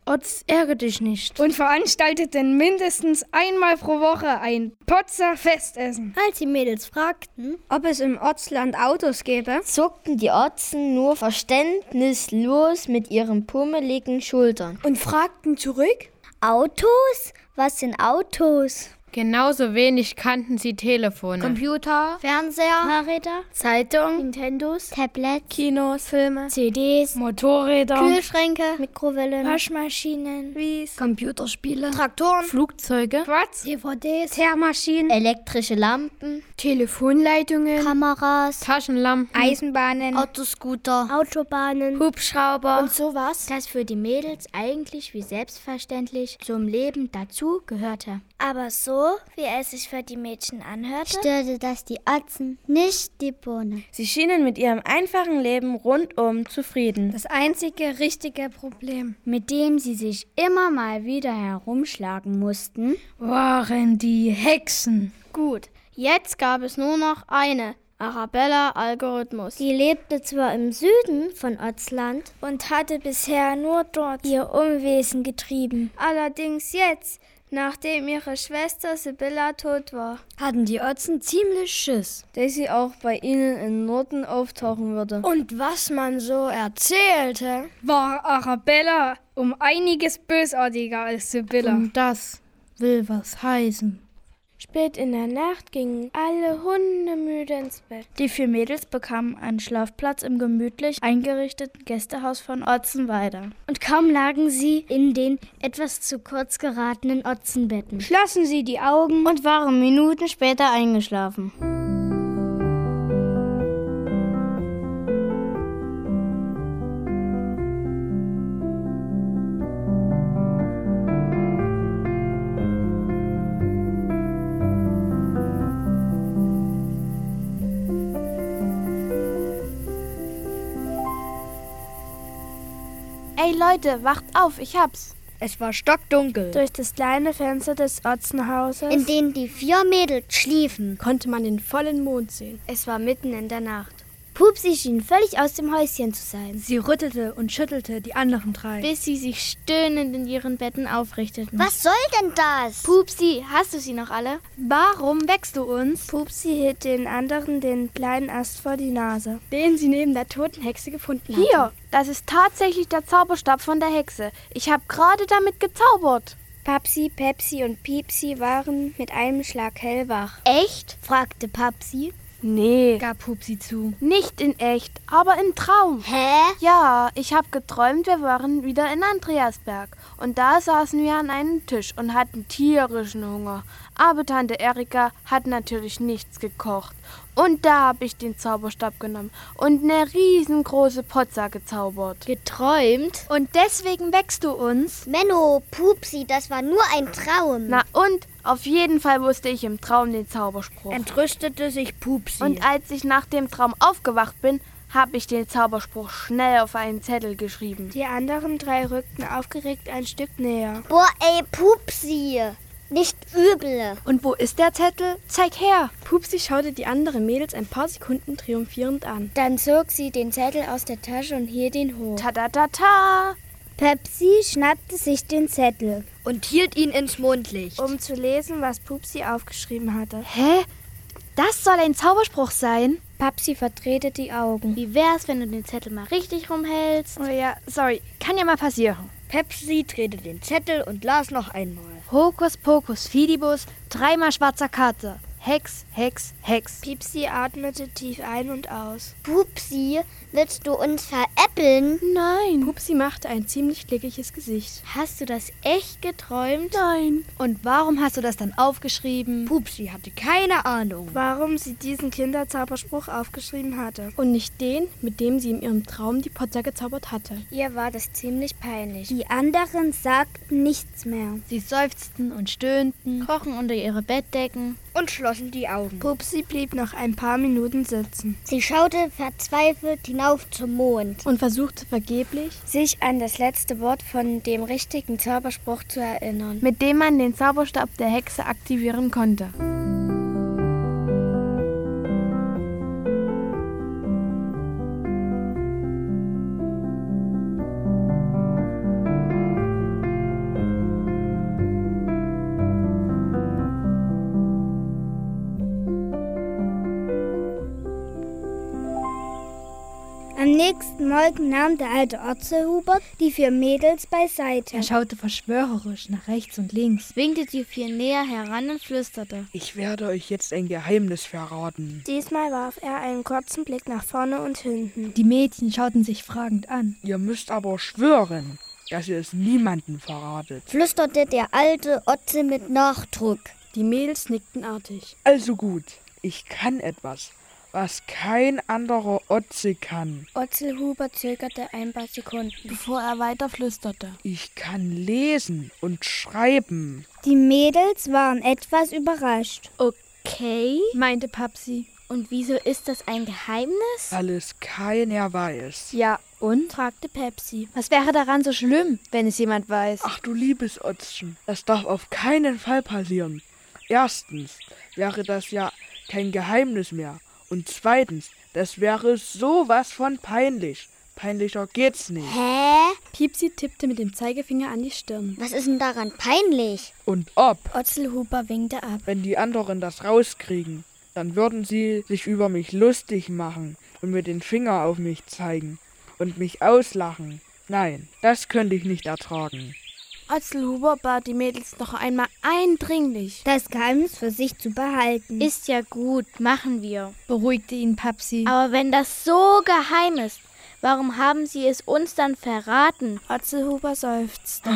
Otz, ärgere dich nicht. Und veranstalteten mindestens einmal pro Woche ein Potzer Festessen. Als die Mädels fragten, ob es im Otzland Autos gäbe, zuckten die Otzen nur verständnislos mit ihren pummeligen Schultern. Und fragten zurück, Autos? Was sind Autos? Genauso wenig kannten sie Telefone, Computer, Fernseher, Fahrräder, Zeitung, Nintendos, Tablets, Kinos, Filme, CDs, Motorräder, Kühlschränke, Mikrowellen, Waschmaschinen, Wies, Computerspiele, Traktoren, Flugzeuge, Quads, DVDs, Teermaschinen, elektrische Lampen, Telefonleitungen, Kameras, Taschenlampen, Eisenbahnen, Autoscooter, Autobahnen, Hubschrauber. und sowas, das für die Mädels eigentlich wie selbstverständlich zum Leben dazu gehörte. Aber so, wie es sich für die Mädchen anhörte, störte das die Atzen, nicht die Bohne. Sie schienen mit ihrem einfachen Leben rundum zufrieden. Das einzige richtige Problem, mit dem sie sich immer mal wieder herumschlagen mussten, waren die Hexen. Gut, jetzt gab es nur noch eine. Arabella Algorithmus. Die lebte zwar im Süden von Otzland und hatte bisher nur dort ihr Umwesen getrieben. Allerdings jetzt Nachdem ihre Schwester Sibylla tot war, hatten die Otzen ziemlich Schiss, dass sie auch bei ihnen im Norden auftauchen würde. Und was man so erzählte, war Arabella um einiges bösartiger als Sibylla. Und das will was heißen. Spät in der Nacht gingen alle Hunde müde ins Bett. Die vier Mädels bekamen einen Schlafplatz im gemütlich eingerichteten Gästehaus von Otzenweider. Und kaum lagen sie in den etwas zu kurz geratenen Otzenbetten, schlossen sie die Augen und waren Minuten später eingeschlafen. Ey Leute, wacht auf, ich hab's. Es war stockdunkel. Durch das kleine Fenster des Otzenhauses, in dem die vier Mädels schliefen, konnte man den vollen Mond sehen. Es war mitten in der Nacht. Pupsi schien völlig aus dem Häuschen zu sein. Sie rüttelte und schüttelte die anderen drei, bis sie sich stöhnend in ihren Betten aufrichteten. Was soll denn das? Pupsi, hast du sie noch alle? Warum wächst du uns? Pupsi hielt den anderen den kleinen Ast vor die Nase, den sie neben der toten Hexe gefunden hatten. Hier, das ist tatsächlich der Zauberstab von der Hexe. Ich habe gerade damit gezaubert. Papsi, Pepsi und Piepsi waren mit einem Schlag hellwach. Echt? fragte Papsi. Nee, gab Pupsi zu. Nicht in echt, aber im Traum. Hä? Ja, ich habe geträumt, wir waren wieder in Andreasberg. Und da saßen wir an einem Tisch und hatten tierischen Hunger. Aber Tante Erika hat natürlich nichts gekocht. Und da habe ich den Zauberstab genommen und eine riesengroße Potza gezaubert. Geträumt? Und deswegen wächst du uns? Menno, Pupsi, das war nur ein Traum. Na und? Auf jeden Fall wusste ich im Traum den Zauberspruch. Entrüstete sich Pupsi. Und als ich nach dem Traum aufgewacht bin, habe ich den Zauberspruch schnell auf einen Zettel geschrieben. Die anderen drei rückten aufgeregt ein Stück näher. Boah, ey, Pupsi! Nicht übel. Und wo ist der Zettel? Zeig her. Pupsi schaute die anderen Mädels ein paar Sekunden triumphierend an. Dann zog sie den Zettel aus der Tasche und hielt ihn hoch. Ta ta ta ta. Pepsi schnappte sich den Zettel und hielt ihn ins Mondlicht, um zu lesen, was Pupsi aufgeschrieben hatte. Hä? Das soll ein Zauberspruch sein? Papsi verdrehte die Augen. Wie wär's, wenn du den Zettel mal richtig rumhältst? Oh ja, sorry, kann ja mal passieren. Pepsi drehte den Zettel und las noch einmal. Hokus pokus fidibus, dreimal schwarzer Karte. Hex, Hex, Hex. Piepsi atmete tief ein und aus. Pupsi, willst du uns veräppeln? Nein. Pupsi machte ein ziemlich klickiges Gesicht. Hast du das echt geträumt? Nein. Und warum hast du das dann aufgeschrieben? Pupsi hatte keine Ahnung. Warum sie diesen Kinderzauberspruch aufgeschrieben hatte. Und nicht den, mit dem sie in ihrem Traum die Potzer gezaubert hatte. Ihr war das ziemlich peinlich. Die anderen sagten nichts mehr. Sie seufzten und stöhnten, krochen unter ihre Bettdecken und schlossen die Augen. Pupsi blieb noch ein paar Minuten sitzen. Sie schaute verzweifelt hinauf zum Mond und versuchte vergeblich, sich an das letzte Wort von dem richtigen Zauberspruch zu erinnern, mit dem man den Zauberstab der Hexe aktivieren konnte. Nächsten Morgen nahm der alte Otzelhuber die vier Mädels beiseite. Er schaute verschwörerisch nach rechts und links, winkte die vier näher heran und flüsterte. Ich werde euch jetzt ein Geheimnis verraten. Diesmal warf er einen kurzen Blick nach vorne und hinten. Die Mädchen schauten sich fragend an. Ihr müsst aber schwören, dass ihr es niemandem verratet, flüsterte der alte Otze mit Nachdruck. Die Mädels nickten artig. Also gut, ich kann etwas was kein anderer Otze kann. Otzelhuber zögerte ein paar Sekunden, bevor er weiter flüsterte. Ich kann lesen und schreiben. Die Mädels waren etwas überrascht. Okay, meinte Papsi. Und wieso ist das ein Geheimnis? Weil es keiner weiß. Ja, und? fragte Pepsi. Was wäre daran so schlimm, wenn es jemand weiß? Ach du liebes Otzchen, das darf auf keinen Fall passieren. Erstens wäre das ja kein Geheimnis mehr. Und zweitens, das wäre sowas von peinlich. Peinlicher geht's nicht. Hä? Piepsi tippte mit dem Zeigefinger an die Stirn. Was ist denn daran peinlich? Und ob? Otzelhuber winkte ab. Wenn die anderen das rauskriegen, dann würden sie sich über mich lustig machen und mir den Finger auf mich zeigen und mich auslachen. Nein, das könnte ich nicht ertragen. Otzelhuber bat die Mädels noch einmal eindringlich, das Geheimnis für sich zu behalten. Ist ja gut, machen wir, beruhigte ihn Papsi. Aber wenn das so geheim ist, warum haben Sie es uns dann verraten? Otzelhuber seufzte.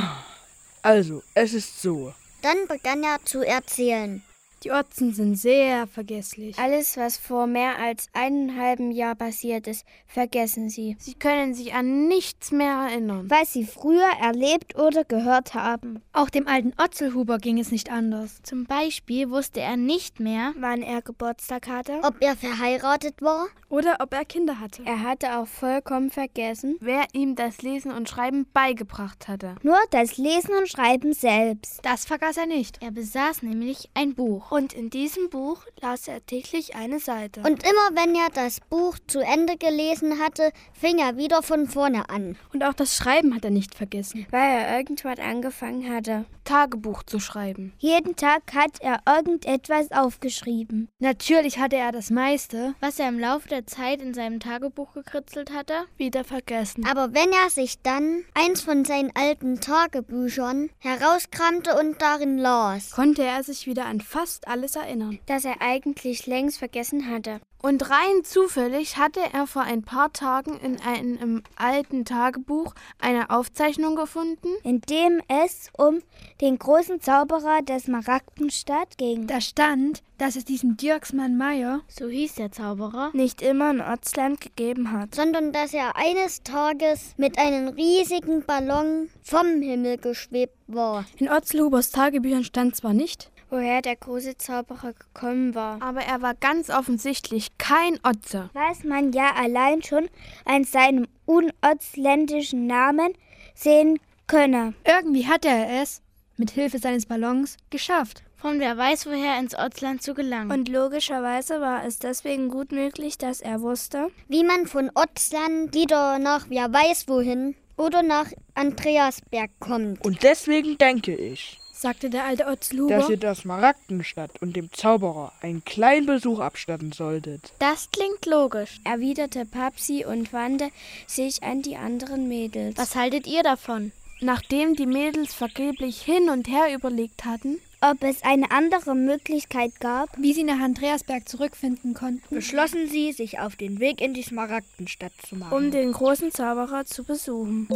Also, es ist so. Dann begann er zu erzählen. Die Otzen sind sehr vergesslich. Alles, was vor mehr als einem halben Jahr passiert ist, vergessen sie. Sie können sich an nichts mehr erinnern. Weil sie früher erlebt oder gehört haben. Auch dem alten Otzelhuber ging es nicht anders. Zum Beispiel wusste er nicht mehr, wann er Geburtstag hatte, ob er verheiratet war oder ob er Kinder hatte. Er hatte auch vollkommen vergessen, wer ihm das Lesen und Schreiben beigebracht hatte. Nur das Lesen und Schreiben selbst. Das vergaß er nicht. Er besaß nämlich ein Buch. Und in diesem Buch las er täglich eine Seite. Und immer wenn er das Buch zu Ende gelesen hatte, fing er wieder von vorne an. Und auch das Schreiben hat er nicht vergessen. Weil er irgendwann angefangen hatte, Tagebuch zu schreiben. Jeden Tag hat er irgendetwas aufgeschrieben. Natürlich hatte er das meiste, was er im Laufe der Zeit in seinem Tagebuch gekritzelt hatte, wieder vergessen. Aber wenn er sich dann eins von seinen alten Tagebüchern herauskramte und darin las, konnte er sich wieder an fast alles erinnern, das er eigentlich längst vergessen hatte. Und rein zufällig hatte er vor ein paar Tagen in einem alten Tagebuch eine Aufzeichnung gefunden, in dem es um den großen Zauberer des Maragdenstadt ging. Da stand, dass es diesen Dirksmann Meyer, so hieß der Zauberer, nicht immer in Ortsland gegeben hat, sondern dass er eines Tages mit einem riesigen Ballon vom Himmel geschwebt war. In Otzelhubers Tagebüchern stand zwar nicht, woher der große Zauberer gekommen war. Aber er war ganz offensichtlich kein Otze. Was man ja allein schon an seinem unotzländischen Namen sehen könne. Irgendwie hatte er es, mit Hilfe seines Ballons, geschafft. Von wer weiß woher ins Ortsland zu gelangen. Und logischerweise war es deswegen gut möglich, dass er wusste, wie man von Ortsland wieder nach wer weiß wohin oder nach Andreasberg kommt. Und deswegen denke ich, sagte der alte Otzluber, dass ihr der Smaragdenstadt und dem Zauberer einen kleinen Besuch abstatten solltet. Das klingt logisch, erwiderte Papsi und wandte sich an die anderen Mädels. Was haltet ihr davon? Nachdem die Mädels vergeblich hin und her überlegt hatten, ob es eine andere Möglichkeit gab, wie sie nach Andreasberg zurückfinden konnten, beschlossen sie, sich auf den Weg in die Smaragdenstadt zu machen, um den großen Zauberer zu besuchen.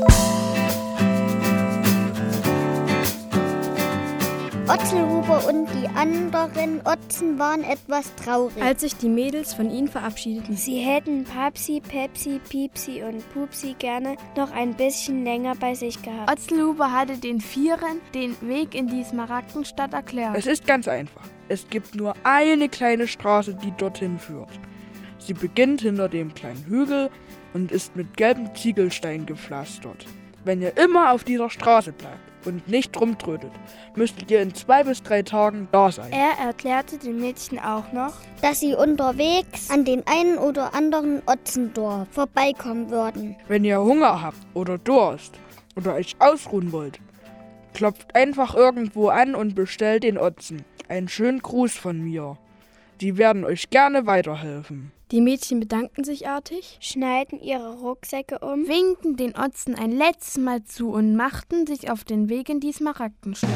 Otzelhuber und die anderen Otzen waren etwas traurig. Als sich die Mädels von ihnen verabschiedeten. Sie hätten Papsi, Pepsi, Piepsi und Pupsi gerne noch ein bisschen länger bei sich gehabt. Otzelhuber hatte den Vieren den Weg in die Smaragdenstadt erklärt. Es ist ganz einfach. Es gibt nur eine kleine Straße, die dorthin führt. Sie beginnt hinter dem kleinen Hügel und ist mit gelbem Ziegelstein gepflastert. Wenn ihr immer auf dieser Straße bleibt, und nicht rumtrödelt, müsstet ihr in zwei bis drei Tagen da sein. Er erklärte den Mädchen auch noch, dass sie unterwegs an den einen oder anderen Otzendorf vorbeikommen würden. Wenn ihr Hunger habt oder Durst oder euch ausruhen wollt, klopft einfach irgendwo an und bestellt den Otzen. Einen schönen Gruß von mir. Die werden euch gerne weiterhelfen. Die Mädchen bedankten sich artig, schneiden ihre Rucksäcke um, winkten den Otzen ein letztes Mal zu und machten sich auf den Weg in die Smaragdenstadt.